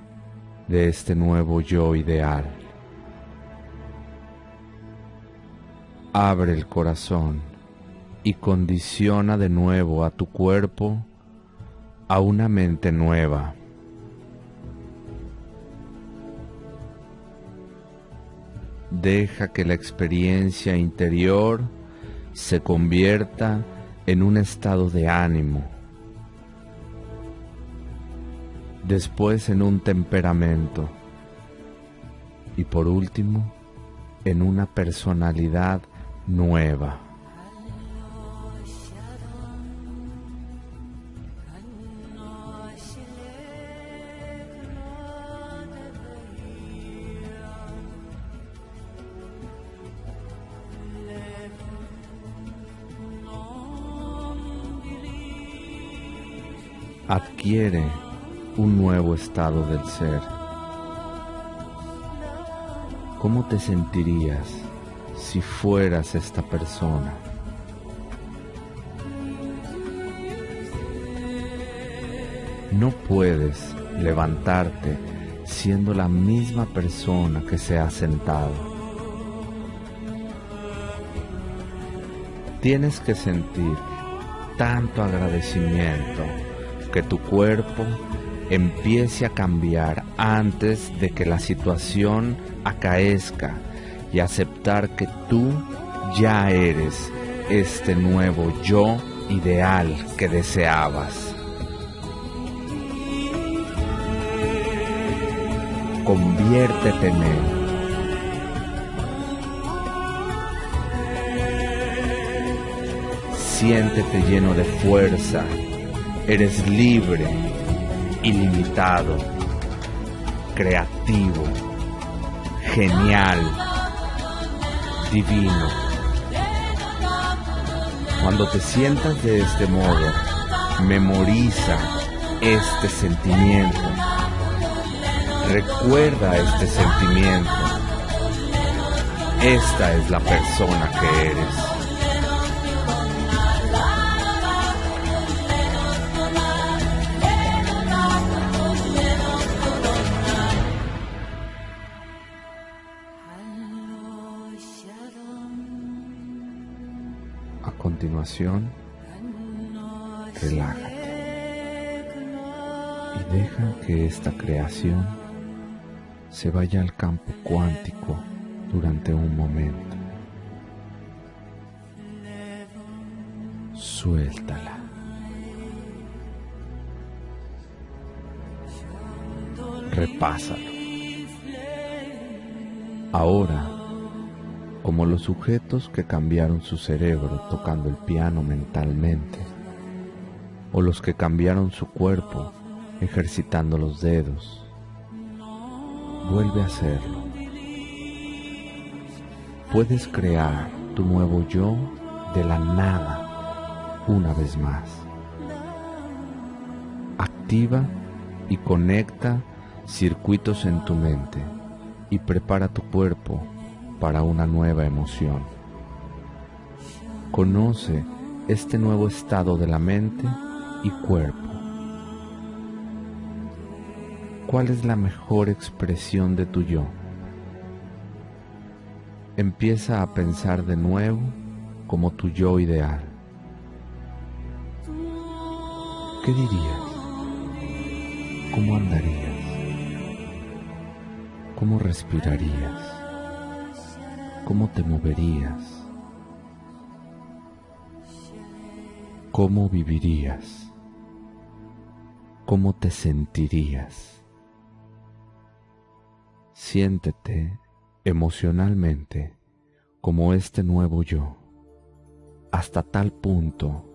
de este nuevo yo ideal. Abre el corazón y condiciona de nuevo a tu cuerpo a una mente nueva. Deja que la experiencia interior se convierta en un estado de ánimo, después en un temperamento y por último en una personalidad nueva. Adquiere un nuevo estado del ser. ¿Cómo te sentirías si fueras esta persona? No puedes levantarte siendo la misma persona que se ha sentado. Tienes que sentir tanto agradecimiento que tu cuerpo empiece a cambiar antes de que la situación acaezca y aceptar que tú ya eres este nuevo yo ideal que deseabas. Conviértete en él. Siéntete lleno de fuerza Eres libre, ilimitado, creativo, genial, divino. Cuando te sientas de este modo, memoriza este sentimiento. Recuerda este sentimiento. Esta es la persona que eres. Relájate y deja que esta creación se vaya al campo cuántico durante un momento. Suéltala. Repásalo. Ahora como los sujetos que cambiaron su cerebro tocando el piano mentalmente, o los que cambiaron su cuerpo ejercitando los dedos. Vuelve a hacerlo. Puedes crear tu nuevo yo de la nada una vez más. Activa y conecta circuitos en tu mente y prepara tu cuerpo para una nueva emoción. Conoce este nuevo estado de la mente y cuerpo. ¿Cuál es la mejor expresión de tu yo? Empieza a pensar de nuevo como tu yo ideal. ¿Qué dirías? ¿Cómo andarías? ¿Cómo respirarías? ¿Cómo te moverías? ¿Cómo vivirías? ¿Cómo te sentirías? Siéntete emocionalmente como este nuevo yo, hasta tal punto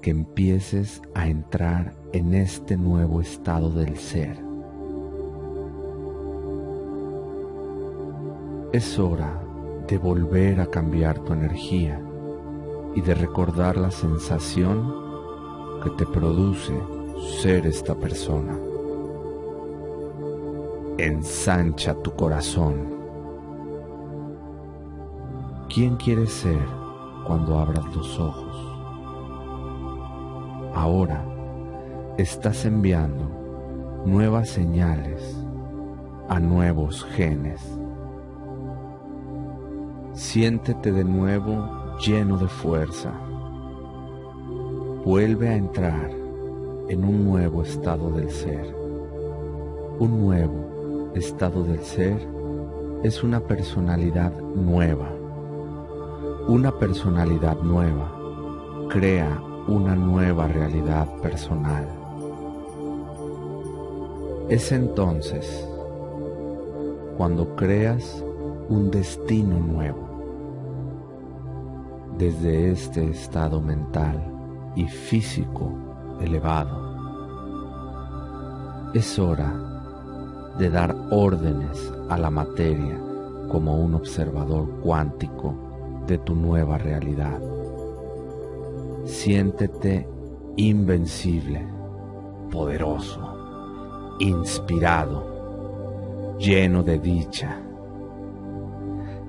que empieces a entrar en este nuevo estado del ser. Es hora de volver a cambiar tu energía y de recordar la sensación que te produce ser esta persona. Ensancha tu corazón. ¿Quién quieres ser cuando abras los ojos? Ahora estás enviando nuevas señales a nuevos genes. Siéntete de nuevo lleno de fuerza. Vuelve a entrar en un nuevo estado del ser. Un nuevo estado del ser es una personalidad nueva. Una personalidad nueva crea una nueva realidad personal. Es entonces cuando creas un destino nuevo. Desde este estado mental y físico elevado, es hora de dar órdenes a la materia como un observador cuántico de tu nueva realidad. Siéntete invencible, poderoso, inspirado, lleno de dicha.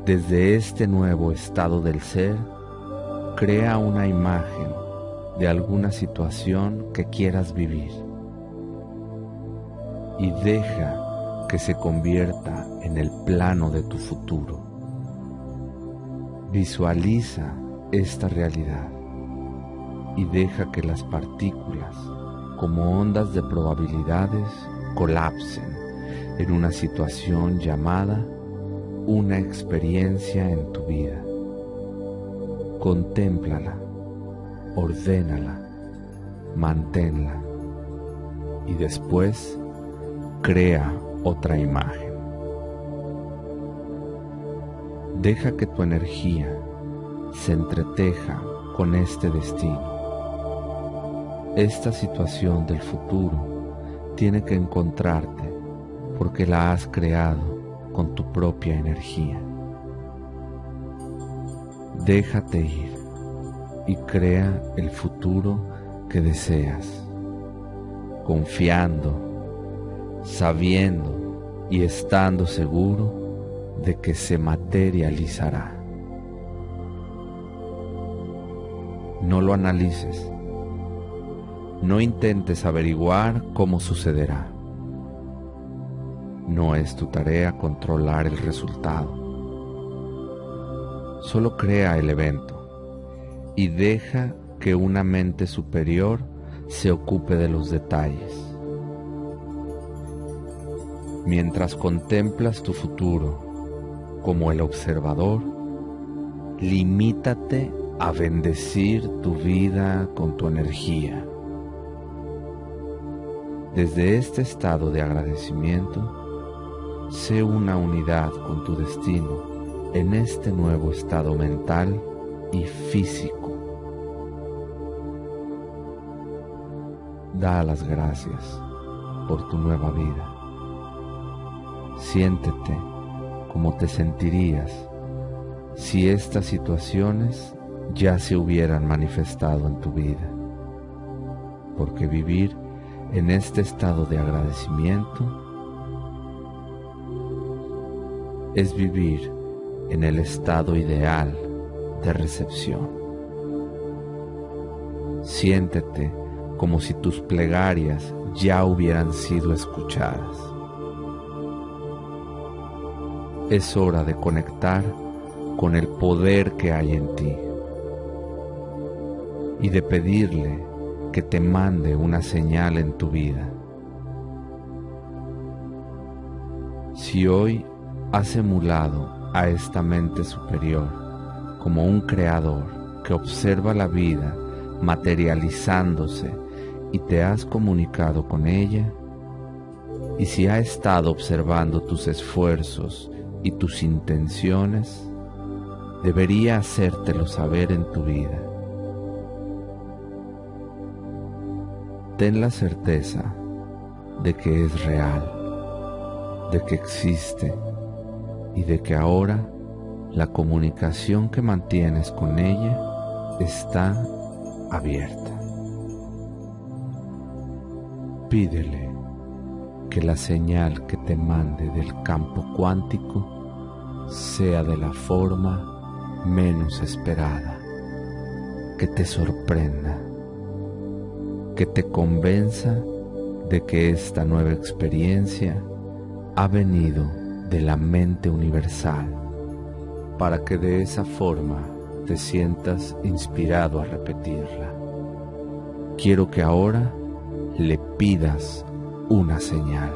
Desde este nuevo estado del ser, crea una imagen de alguna situación que quieras vivir y deja que se convierta en el plano de tu futuro. Visualiza esta realidad y deja que las partículas, como ondas de probabilidades, colapsen en una situación llamada una experiencia en tu vida. Contémplala, ordénala, manténla y después crea otra imagen. Deja que tu energía se entreteja con este destino esta situación del futuro tiene que encontrarte porque la has creado con tu propia energía. Déjate ir y crea el futuro que deseas, confiando, sabiendo y estando seguro de que se materializará. No lo analices no intentes averiguar cómo sucederá. No es tu tarea controlar el resultado. Solo crea el evento y deja que una mente superior se ocupe de los detalles. Mientras contemplas tu futuro como el observador, limítate a bendecir tu vida con tu energía. Desde este estado de agradecimiento, sé una unidad con tu destino en este nuevo estado mental y físico. Da las gracias por tu nueva vida. Siéntete como te sentirías si estas situaciones ya se hubieran manifestado en tu vida. Porque vivir en este estado de agradecimiento es vivir en el estado ideal de recepción. Siéntete como si tus plegarias ya hubieran sido escuchadas. Es hora de conectar con el poder que hay en ti y de pedirle que te mande una señal en tu vida. Si hoy has emulado a esta mente superior como un creador que observa la vida materializándose y te has comunicado con ella, y si ha estado observando tus esfuerzos y tus intenciones, debería hacértelo saber en tu vida. Ten la certeza de que es real, de que existe y de que ahora la comunicación que mantienes con ella está abierta. Pídele que la señal que te mande del campo cuántico sea de la forma menos esperada, que te sorprenda, que te convenza de que esta nueva experiencia ha venido de la mente universal, para que de esa forma te sientas inspirado a repetirla. Quiero que ahora le pidas una señal.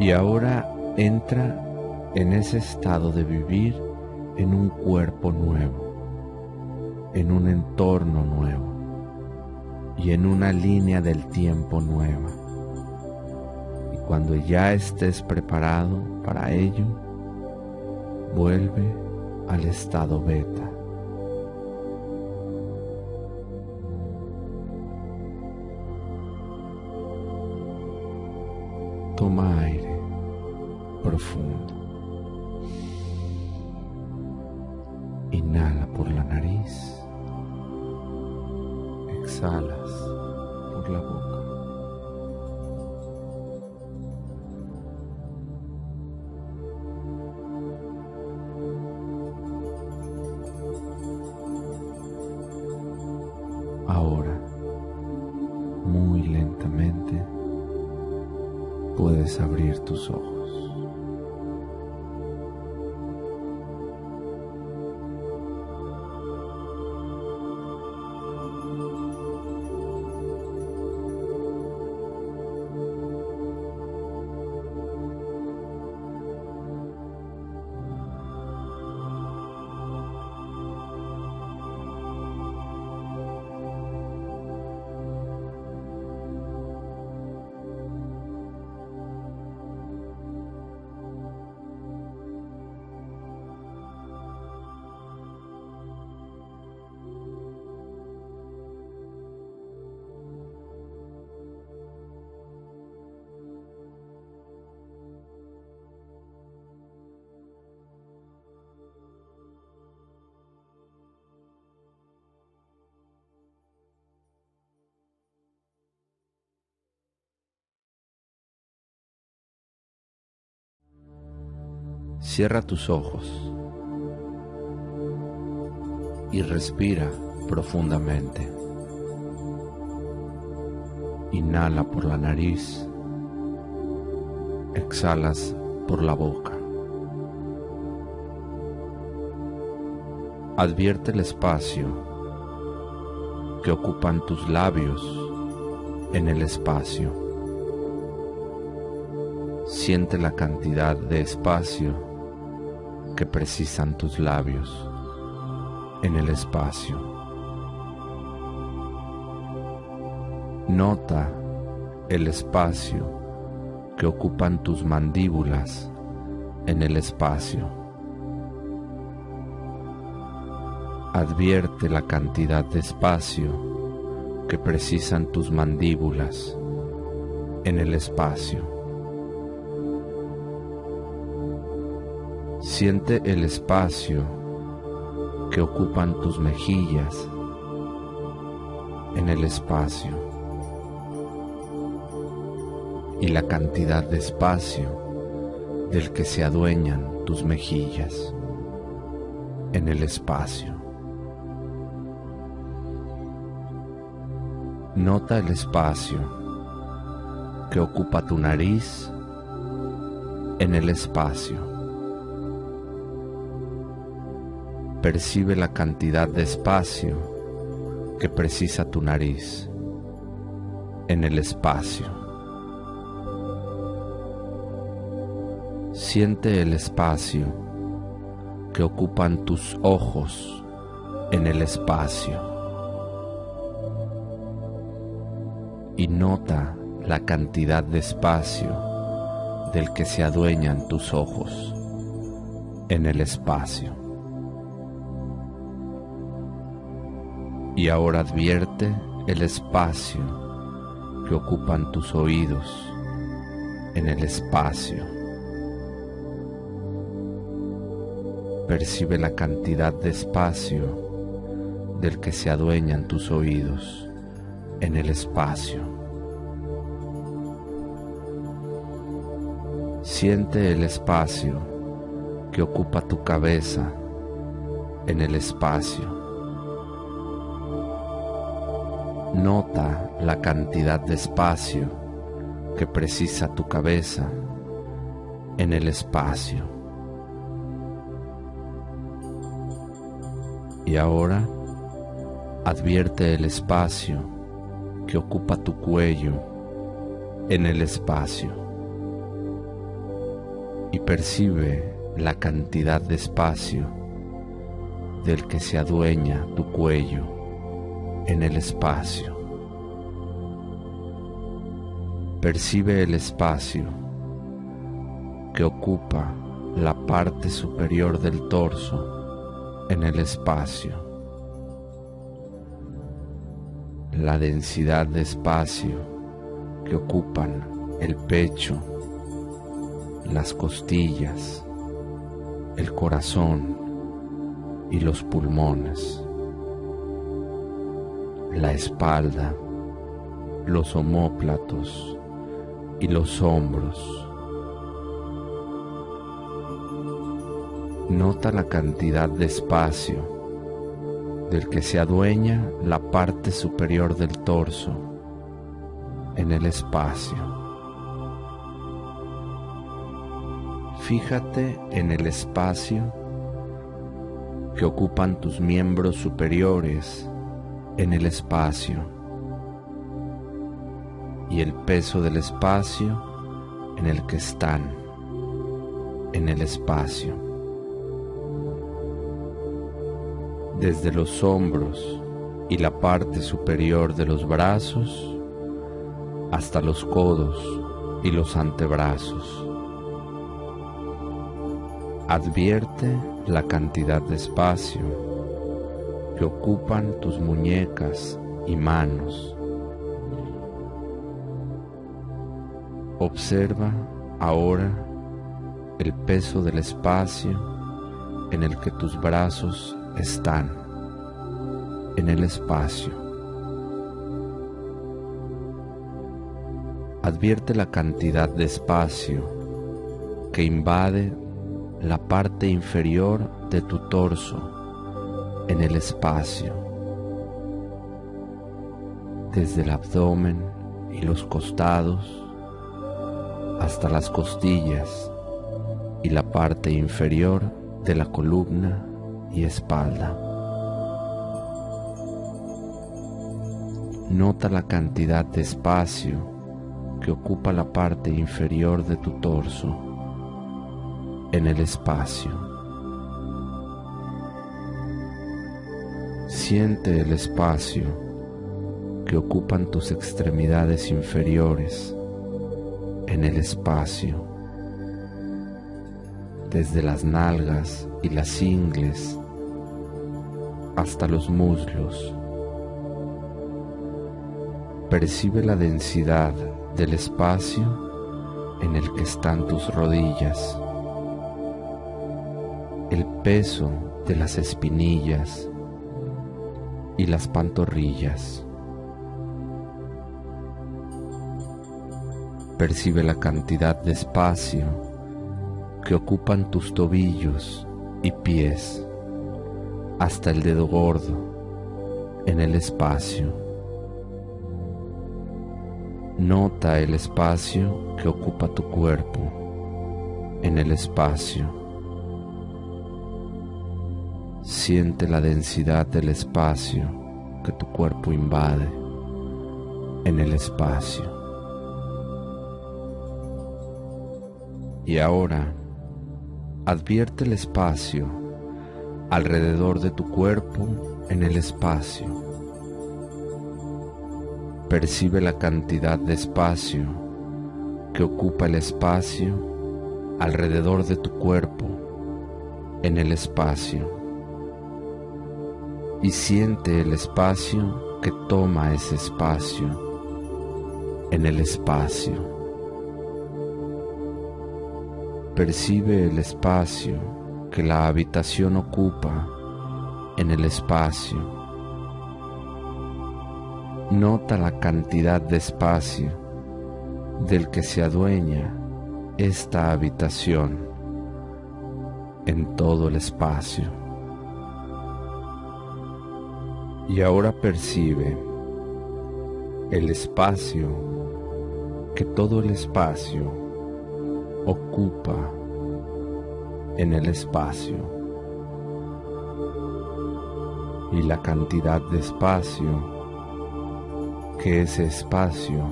Y ahora entra en ese estado de vivir en un cuerpo nuevo, en un entorno nuevo y en una línea del tiempo nueva. Cuando ya estés preparado para ello, vuelve al estado beta. Toma aire profundo. Inhala por la nariz. Exhalas por la boca. Ahora, muy lentamente, puedes abrir tus ojos. Cierra tus ojos y respira profundamente. Inhala por la nariz, exhalas por la boca. Advierte el espacio que ocupan tus labios en el espacio. Siente la cantidad de espacio que precisan tus labios en el espacio. Nota el espacio que ocupan tus mandíbulas en el espacio. Advierte la cantidad de espacio que precisan tus mandíbulas en el espacio. Siente el espacio que ocupan tus mejillas en el espacio y la cantidad de espacio del que se adueñan tus mejillas en el espacio. Nota el espacio que ocupa tu nariz en el espacio. Percibe la cantidad de espacio que precisa tu nariz en el espacio. Siente el espacio que ocupan tus ojos en el espacio. Y nota la cantidad de espacio del que se adueñan tus ojos en el espacio. Y ahora advierte el espacio que ocupan tus oídos en el espacio. Percibe la cantidad de espacio del que se adueñan tus oídos en el espacio. Siente el espacio que ocupa tu cabeza en el espacio. Nota la cantidad de espacio que precisa tu cabeza en el espacio. Y ahora advierte el espacio que ocupa tu cuello en el espacio y percibe la cantidad de espacio del que se adueña tu cuello en el espacio. Percibe el espacio que ocupa la parte superior del torso en el espacio. La densidad de espacio que ocupan el pecho, las costillas, el corazón y los pulmones, la espalda, los omóplatos y los hombros. Nota la cantidad de espacio del que se adueña la parte superior del torso en el espacio. Fíjate en el espacio que ocupan tus miembros superiores en el espacio y el peso del espacio en el que están en el espacio. Desde los hombros y la parte superior de los brazos hasta los codos y los antebrazos. Advierte la cantidad de espacio que ocupan tus muñecas y manos. Observa ahora el peso del espacio en el que tus brazos están, en el espacio. Advierte la cantidad de espacio que invade la parte inferior de tu torso en el espacio, desde el abdomen y los costados hasta las costillas y la parte inferior de la columna y espalda. Nota la cantidad de espacio que ocupa la parte inferior de tu torso en el espacio. Siente el espacio que ocupan tus extremidades inferiores en el espacio, desde las nalgas y las ingles hasta los muslos. Percibe la densidad del espacio en el que están tus rodillas el peso de las espinillas y las pantorrillas. Percibe la cantidad de espacio que ocupan tus tobillos y pies hasta el dedo gordo en el espacio. Nota el espacio que ocupa tu cuerpo en el espacio. Siente la densidad del espacio que tu cuerpo invade en el espacio. Y ahora advierte el espacio alrededor de tu cuerpo en el espacio. Percibe la cantidad de espacio que ocupa el espacio alrededor de tu cuerpo en el espacio. Y siente el espacio que toma ese espacio en el espacio. Percibe el espacio que la habitación ocupa en el espacio. Nota la cantidad de espacio del que se adueña esta habitación en todo el espacio. Y ahora percibe el espacio que todo el espacio ocupa en el espacio y la cantidad de espacio que ese espacio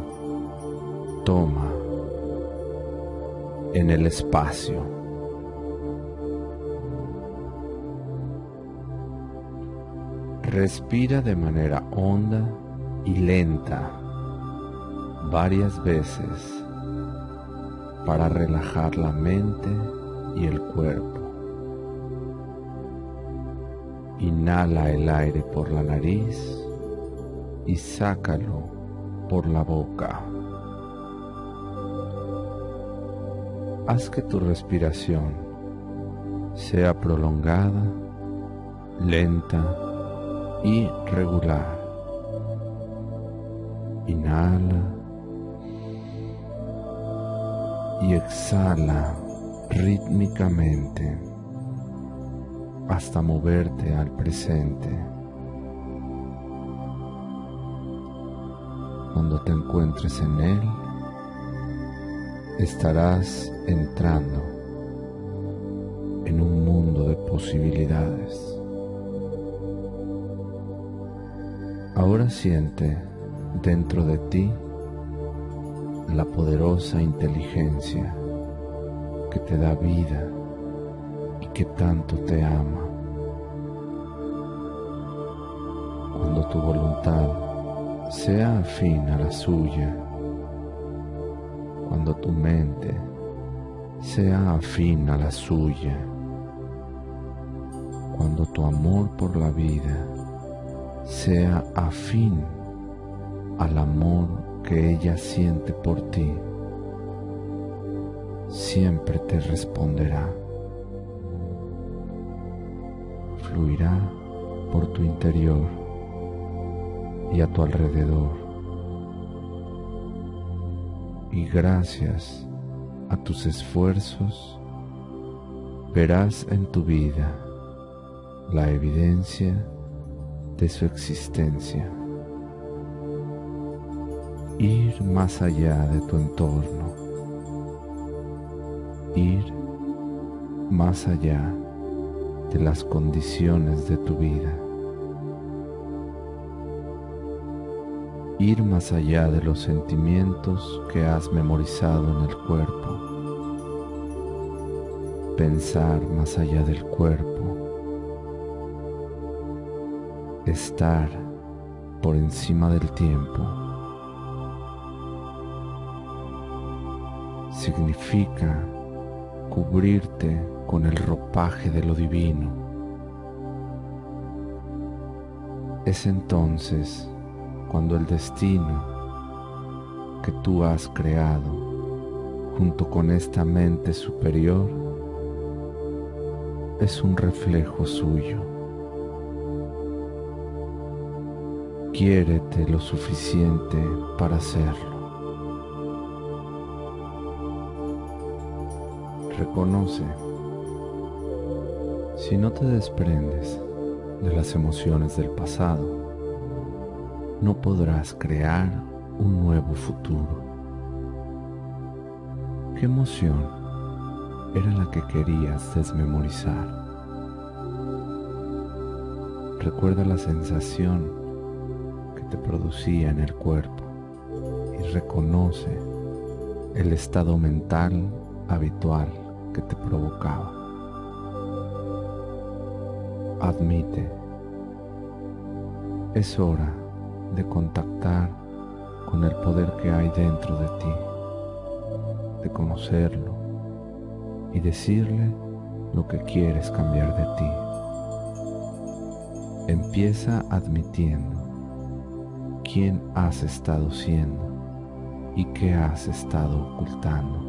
toma en el espacio. Respira de manera honda y lenta varias veces para relajar la mente y el cuerpo. Inhala el aire por la nariz y sácalo por la boca. Haz que tu respiración sea prolongada, lenta y regular. Inhala y exhala rítmicamente hasta moverte al presente. Cuando te encuentres en él, estarás entrando en un mundo de posibilidades. Ahora siente dentro de ti la poderosa inteligencia que te da vida y que tanto te ama. Cuando tu voluntad sea afín a la suya, cuando tu mente sea afín a la suya, cuando tu amor por la vida sea afín al amor que ella siente por ti, siempre te responderá. Fluirá por tu interior y a tu alrededor. Y gracias a tus esfuerzos, verás en tu vida la evidencia de su existencia. Ir más allá de tu entorno, ir más allá de las condiciones de tu vida, ir más allá de los sentimientos que has memorizado en el cuerpo, pensar más allá del cuerpo, estar por encima del tiempo significa cubrirte con el ropaje de lo divino. Es entonces cuando el destino que tú has creado junto con esta mente superior es un reflejo suyo. Quiérete lo suficiente para hacerlo. Reconoce, si no te desprendes de las emociones del pasado, no podrás crear un nuevo futuro. ¿Qué emoción era la que querías desmemorizar? Recuerda la sensación te producía en el cuerpo y reconoce el estado mental habitual que te provocaba. Admite, es hora de contactar con el poder que hay dentro de ti, de conocerlo y decirle lo que quieres cambiar de ti. Empieza admitiendo quién has estado siendo y qué has estado ocultando.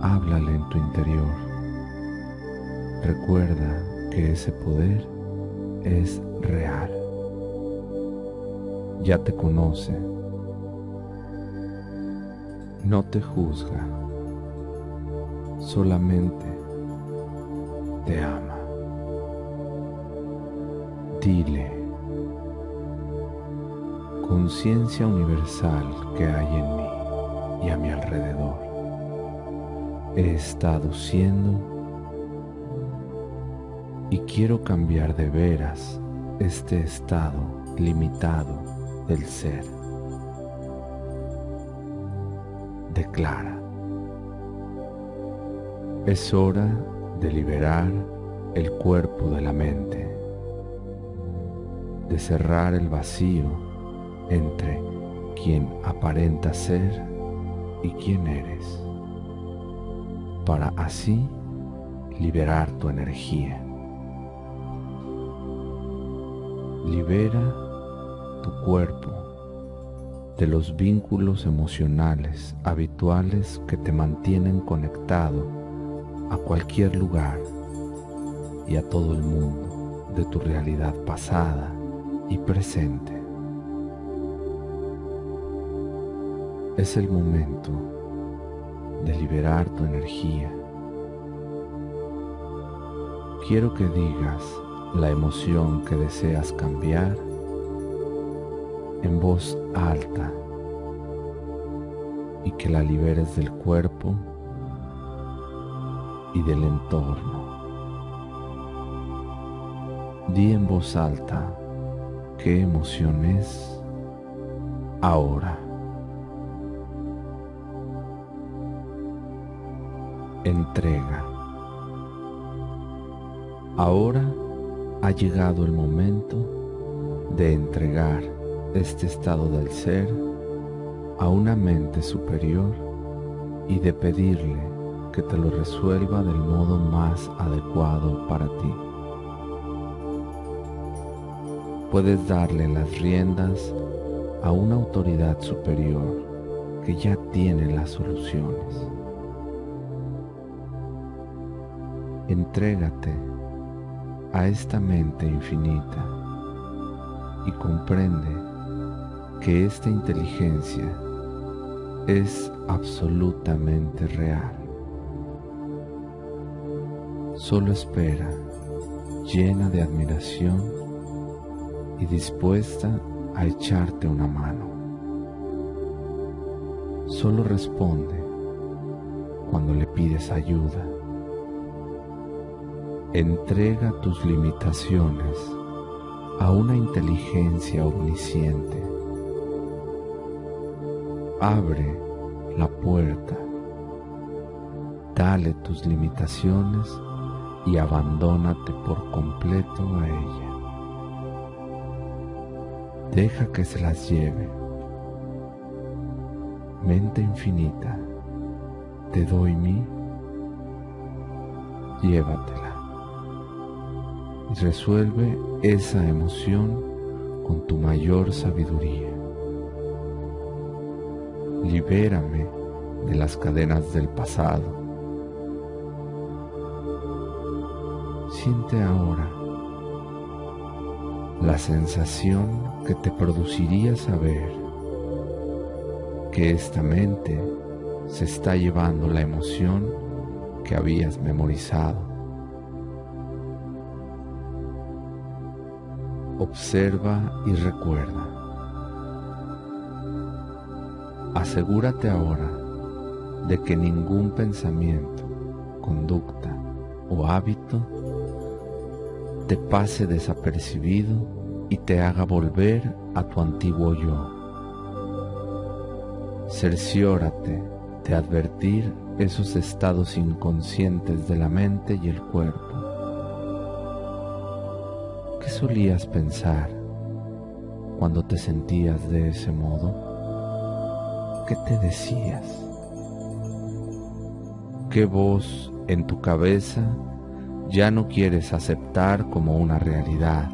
Háblale en tu interior. Recuerda que ese poder es real. Ya te conoce. No te juzga. Solamente te ama. Dile, conciencia universal que hay en mí y a mi alrededor. He estado siendo y quiero cambiar de veras este estado limitado del ser. Declara. Es hora de liberar el cuerpo de la mente, de cerrar el vacío entre quien aparenta ser y quién eres, para así liberar tu energía. Libera tu cuerpo de los vínculos emocionales habituales que te mantienen conectado a cualquier lugar y a todo el mundo de tu realidad pasada y presente. Es el momento de liberar tu energía. Quiero que digas la emoción que deseas cambiar en voz alta y que la liberes del cuerpo y del entorno. Di en voz alta qué emoción es ahora. Entrega. Ahora ha llegado el momento de entregar este estado del ser a una mente superior y de pedirle que te lo resuelva del modo más adecuado para ti. Puedes darle las riendas a una autoridad superior que ya tiene las soluciones. Entrégate a esta mente infinita y comprende que esta inteligencia es absolutamente real. Solo espera, llena de admiración y dispuesta a echarte una mano. Solo responde cuando le pides ayuda Entrega tus limitaciones a una inteligencia omnisciente. Abre la puerta, dale tus limitaciones y abandónate por completo a ella. Deja que se las lleve. Mente infinita, te doy mi, llévatela resuelve esa emoción con tu mayor sabiduría. Libérame de las cadenas del pasado. Siente ahora la sensación que te produciría saber que esta mente se está llevando la emoción que habías memorizado. Observa y recuerda. Asegúrate ahora de que ningún pensamiento, conducta o hábito te pase desapercibido y te haga volver a tu antiguo yo. Cerciórate de advertir esos estados inconscientes de la mente y el cuerpo. ¿Qué solías pensar cuando te sentías de ese modo? ¿Qué te decías? ¿Qué voz en tu cabeza ya no quieres aceptar como una realidad?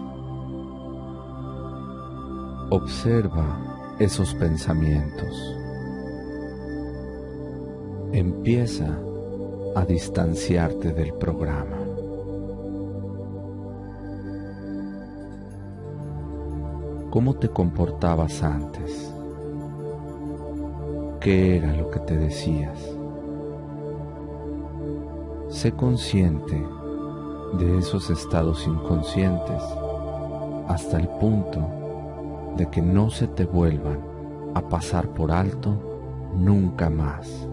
Observa esos pensamientos empieza a distanciarte del programa. ¿Cómo te comportabas antes? ¿Qué era lo que te decías? Sé consciente de esos estados inconscientes hasta el punto de que no se te vuelvan a pasar por alto nunca más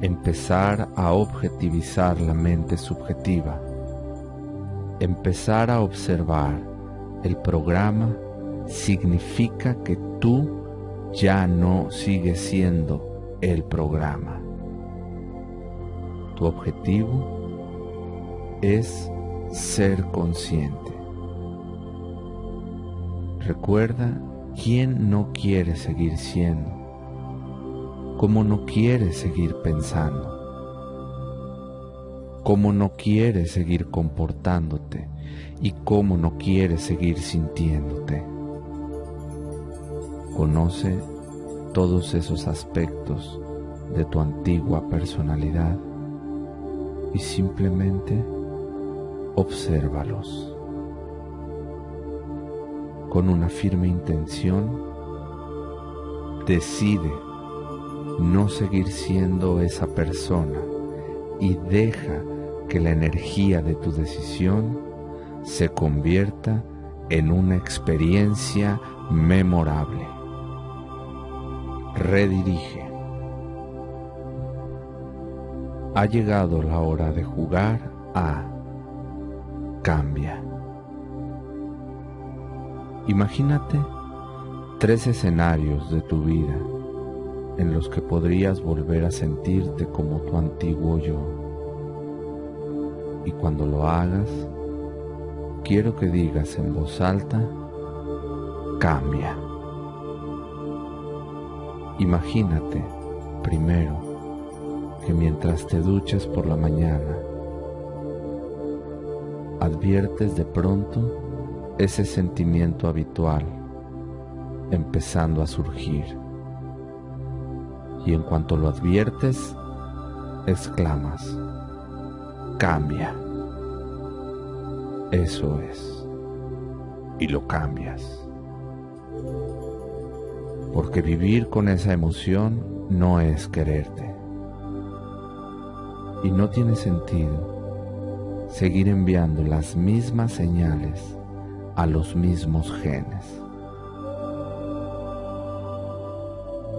empezar a objetivizar la mente subjetiva, empezar a observar el programa significa que tú ya no sigues siendo el programa. Tu objetivo es ser consciente. Recuerda quién no quiere seguir siendo cómo no quieres seguir pensando, cómo no quieres seguir comportándote y cómo no quieres seguir sintiéndote. Conoce todos esos aspectos de tu antigua personalidad y simplemente obsérvalos. Con una firme intención, decide no seguir siendo esa persona y deja que la energía de tu decisión se convierta en una experiencia memorable. Redirige. Ha llegado la hora de jugar a Cambia. Imagínate tres escenarios de tu vida en los que podrías volver a sentirte como tu antiguo yo. Y cuando lo hagas, quiero que digas en voz alta, cambia. Imagínate, primero, que mientras te duchas por la mañana, adviertes de pronto ese sentimiento habitual empezando a surgir y en cuanto lo adviertes, exclamas, cambia. Eso es. Y lo cambias. Porque vivir con esa emoción no es quererte. Y no tiene sentido seguir enviando las mismas señales a los mismos genes.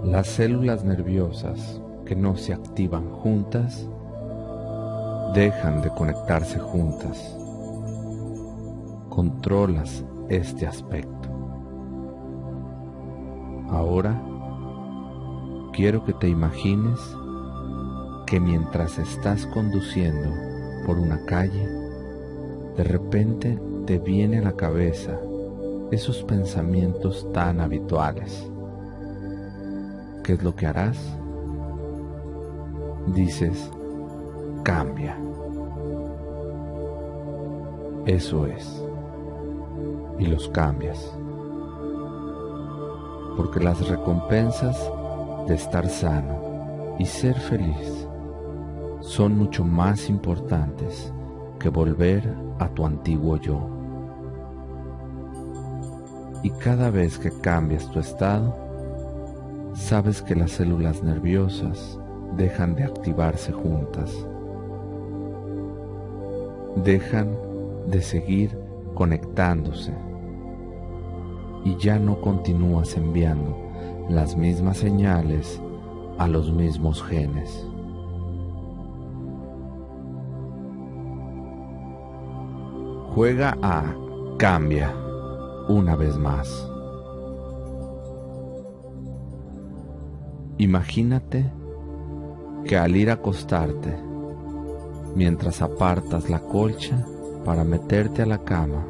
Las células nerviosas que no se activan juntas dejan de conectarse juntas. Controlas este aspecto. Ahora quiero que te imagines que mientras estás conduciendo por una calle, de repente te viene a la cabeza esos pensamientos tan habituales ¿qué es lo que harás? Dices, cambia. Eso es. Y los cambias. Porque las recompensas de estar sano y ser feliz son mucho más importantes que volver a tu antiguo yo. Y cada vez que cambias tu estado, sabes que las células nerviosas dejan de activarse juntas. Dejan de seguir conectándose y ya no continúas enviando las mismas señales a los mismos genes. Juega a cambia una vez más. Imagínate que al ir a acostarte, mientras apartas la colcha para meterte a la cama,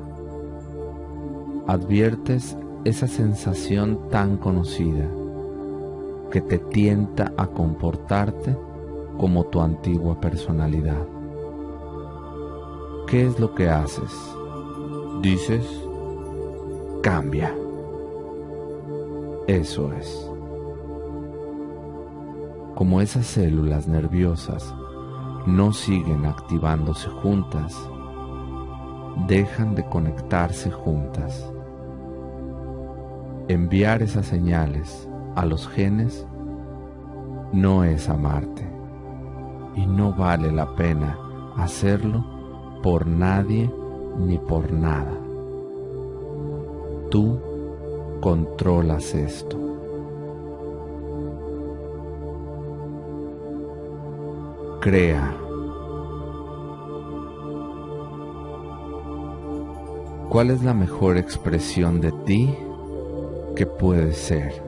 adviertes esa sensación tan conocida que te tienta a comportarte como tu antigua personalidad. ¿Qué es lo que haces? Dices, cambia. Eso es. Como esas células nerviosas no siguen activándose juntas, dejan de conectarse juntas enviar esas señales a los genes no es amarte y no vale la pena hacerlo por nadie ni por nada. Tú controlas esto. Crea. ¿Cuál es la mejor expresión de ti ¿Qué puede ser?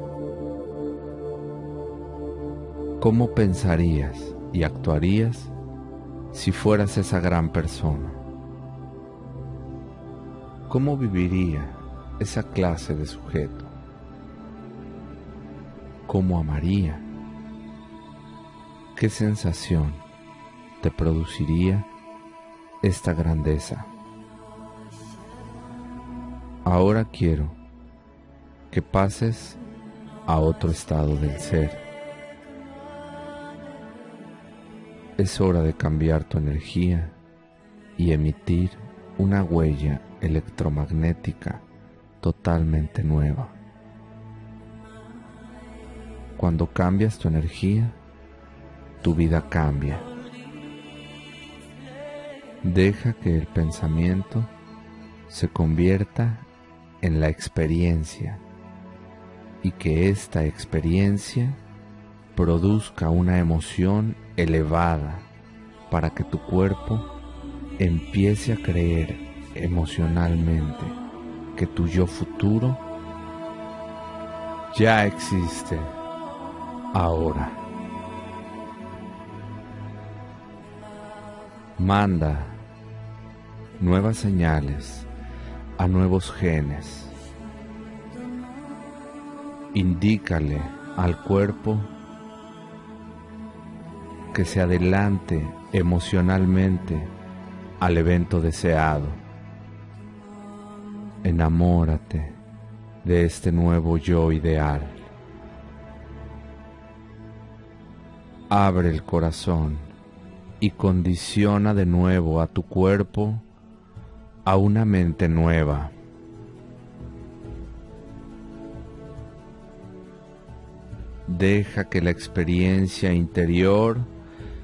¿Cómo pensarías y actuarías si fueras esa gran persona? ¿Cómo viviría esa clase de sujeto? ¿Cómo amaría? ¿Qué sensación te produciría esta grandeza? Ahora quiero que pases a otro estado del ser. Es hora de cambiar tu energía y emitir una huella electromagnética totalmente nueva. Cuando cambias tu energía, tu vida cambia. Deja que el pensamiento se convierta en la experiencia y que esta experiencia produzca una emoción elevada para que tu cuerpo empiece a creer emocionalmente que tu yo futuro ya existe ahora. Manda nuevas señales a nuevos genes indícale al cuerpo que se adelante emocionalmente al evento deseado. Enamórate de este nuevo yo ideal. Abre el corazón y condiciona de nuevo a tu cuerpo a una mente nueva deja que la experiencia interior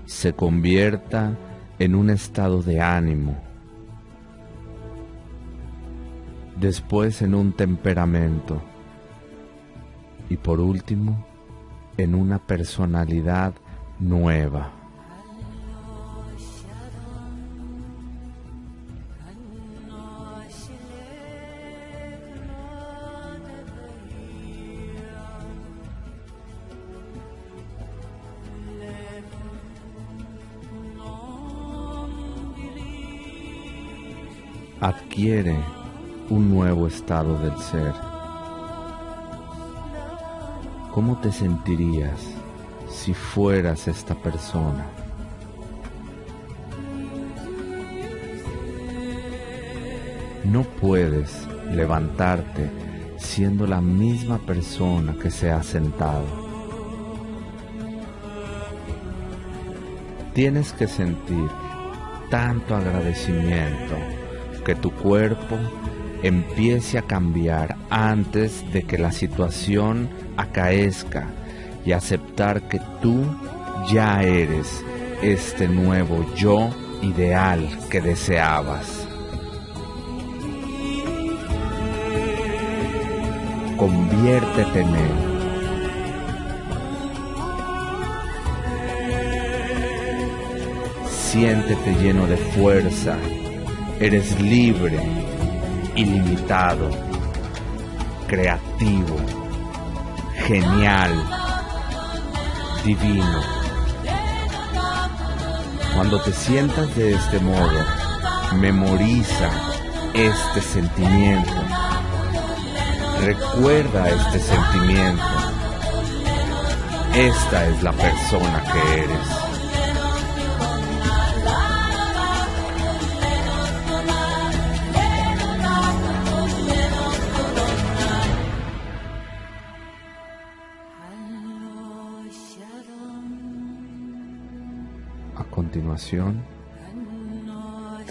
se convierta en un estado de ánimo, después en un temperamento y por último en una personalidad nueva. Adquiere un nuevo estado del ser. ¿Cómo te sentirías si fueras esta persona? No puedes levantarte siendo la misma persona que se ha sentado. Tienes que sentir tanto agradecimiento que tu cuerpo empiece a cambiar antes de que la situación acaezca y aceptar que tú ya eres este nuevo yo ideal que deseabas. Conviértete en él. Siéntete lleno de fuerza. Eres libre, ilimitado, creativo, genial, divino. Cuando te sientas de este modo, memoriza este sentimiento. Recuerda este sentimiento. Esta es la persona que eres. Continuación,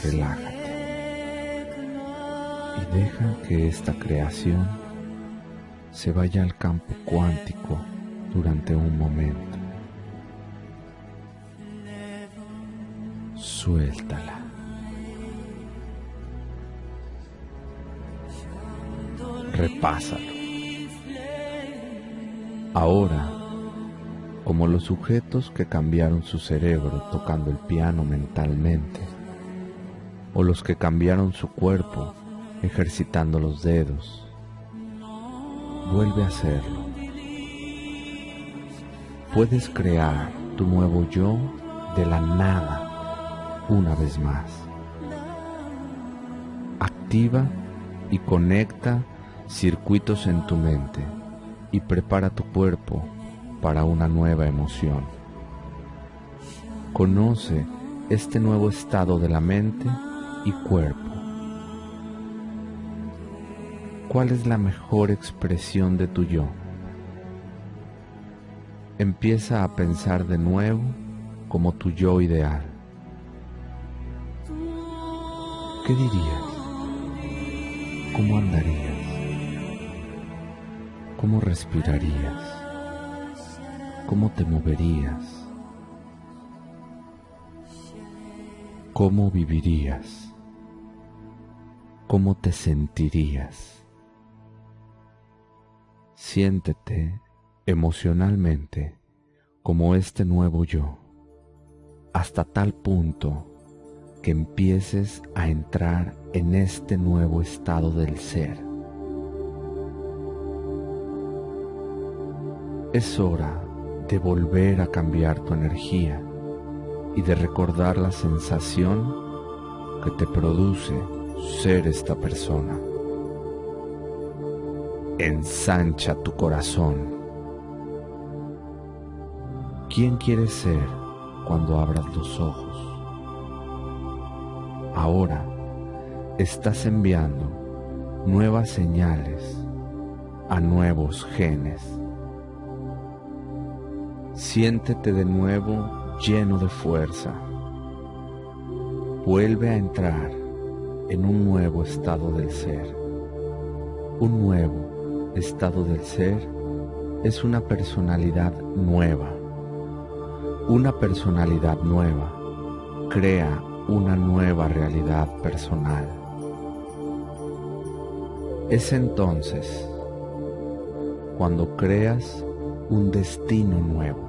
relájate y deja que esta creación se vaya al campo cuántico durante un momento. Suéltala. Repásalo. Ahora como los sujetos que cambiaron su cerebro tocando el piano mentalmente, o los que cambiaron su cuerpo ejercitando los dedos. Vuelve a hacerlo. Puedes crear tu nuevo yo de la nada una vez más. Activa y conecta circuitos en tu mente y prepara tu cuerpo para una nueva emoción. Conoce este nuevo estado de la mente y cuerpo. ¿Cuál es la mejor expresión de tu yo? Empieza a pensar de nuevo como tu yo ideal. ¿Qué dirías? ¿Cómo andarías? ¿Cómo respirarías? ¿Cómo te moverías? ¿Cómo vivirías? ¿Cómo te sentirías? Siéntete emocionalmente como este nuevo yo, hasta tal punto que empieces a entrar en este nuevo estado del ser. Es hora de volver a cambiar tu energía y de recordar la sensación que te produce ser esta persona. Ensancha tu corazón. ¿Quién quieres ser cuando abras los ojos? Ahora estás enviando nuevas señales a nuevos genes Siéntete de nuevo lleno de fuerza. Vuelve a entrar en un nuevo estado del ser. Un nuevo estado del ser es una personalidad nueva. Una personalidad nueva crea una nueva realidad personal. Es entonces cuando creas un destino nuevo.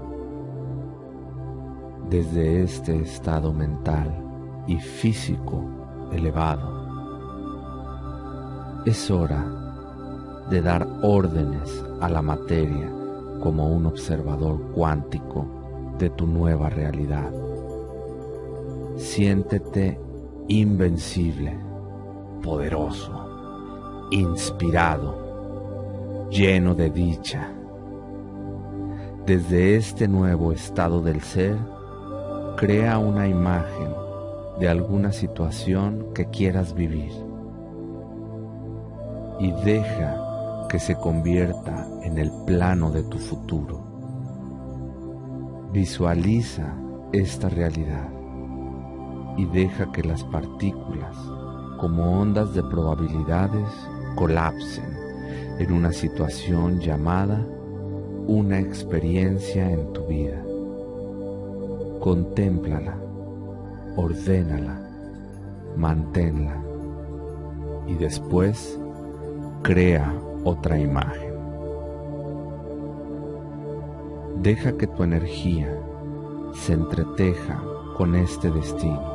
Desde este estado mental y físico elevado, es hora de dar órdenes a la materia como un observador cuántico de tu nueva realidad. Siéntete invencible, poderoso, inspirado, lleno de dicha desde este nuevo estado del ser, crea una imagen de alguna situación que quieras vivir y deja que se convierta en el plano de tu futuro. Visualiza esta realidad y deja que las partículas como ondas de probabilidades colapsen en una situación llamada una experiencia en tu vida. Contémplala, ordénala, manténla y después crea otra imagen. Deja que tu energía se entreteja con este destino.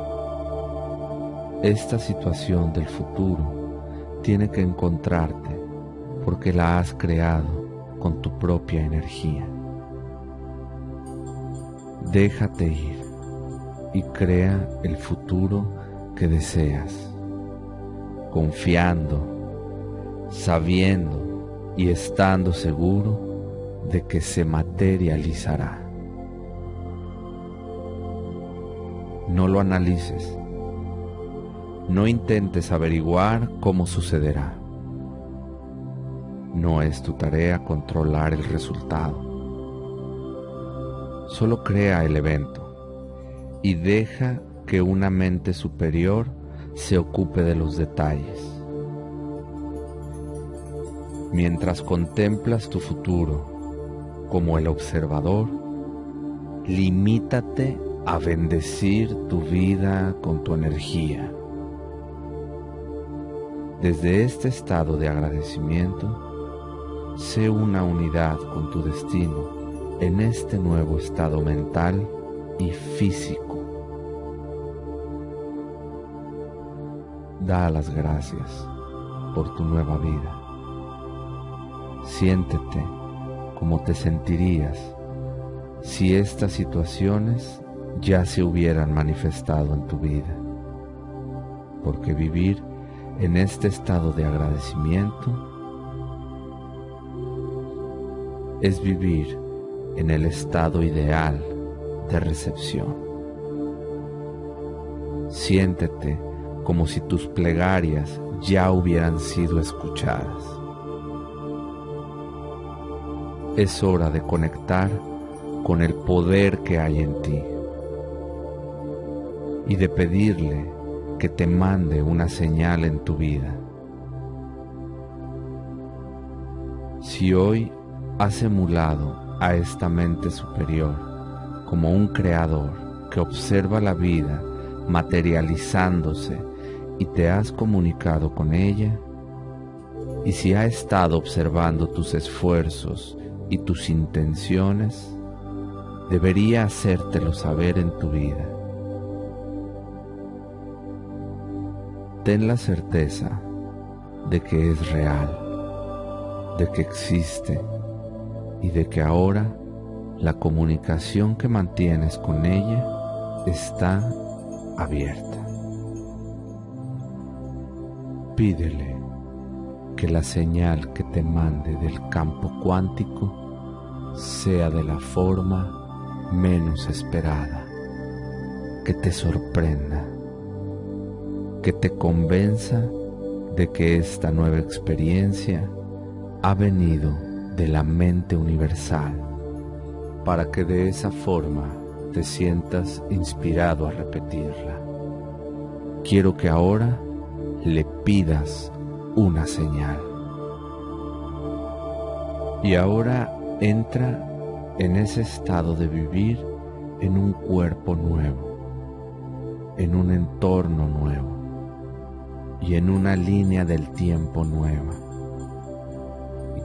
Esta situación del futuro tiene que encontrarte porque la has creado con tu propia energía. Déjate ir y crea el futuro que deseas, confiando, sabiendo y estando seguro de que se materializará. No lo analices, no intentes averiguar cómo sucederá no es tu tarea controlar el resultado. Solo crea el evento y deja que una mente superior se ocupe de los detalles. Mientras contemplas tu futuro como el observador, limítate a bendecir tu vida con tu energía. Desde este estado de agradecimiento, Sé una unidad con tu destino en este nuevo estado mental y físico. Da las gracias por tu nueva vida. Siéntete como te sentirías si estas situaciones ya se hubieran manifestado en tu vida. Porque vivir en este estado de agradecimiento es vivir en el estado ideal de recepción. Siéntete como si tus plegarias ya hubieran sido escuchadas. Es hora de conectar con el poder que hay en ti y de pedirle que te mande una señal en tu vida. Si hoy has emulado a esta mente superior como un creador que observa la vida materializándose y te has comunicado con ella, y si ha estado observando tus esfuerzos y tus intenciones, debería hacértelo saber en tu vida. Ten la certeza de que es real, de que existe y de que ahora la comunicación que mantienes con ella está abierta. Pídele que la señal que te mande del campo cuántico sea de la forma menos esperada, que te sorprenda, que te convenza de que esta nueva experiencia ha venido de la mente universal, para que de esa forma te sientas inspirado a repetirla. Quiero que ahora le pidas una señal. Y ahora entra en ese estado de vivir en un cuerpo nuevo, en un entorno nuevo y en una línea del tiempo nueva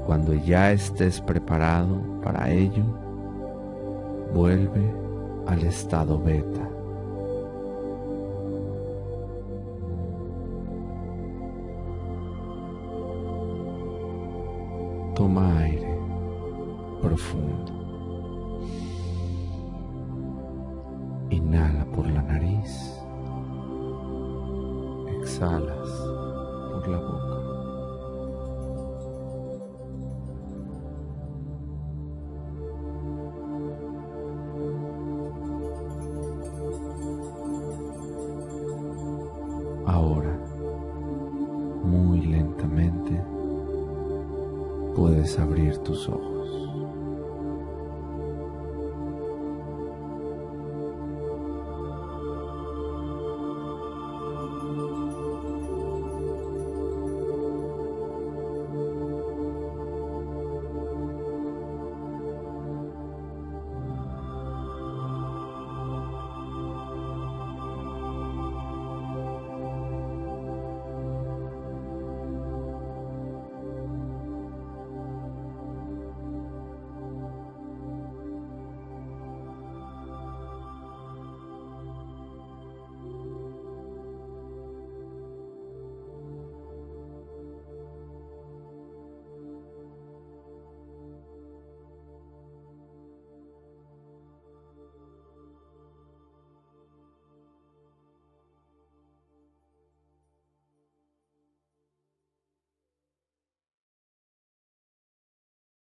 cuando ya estés preparado para ello, vuelve al estado beta. Toma aire profundo. Inhala por la nariz. Exhalas por la boca. Puedes abrir tus ojos.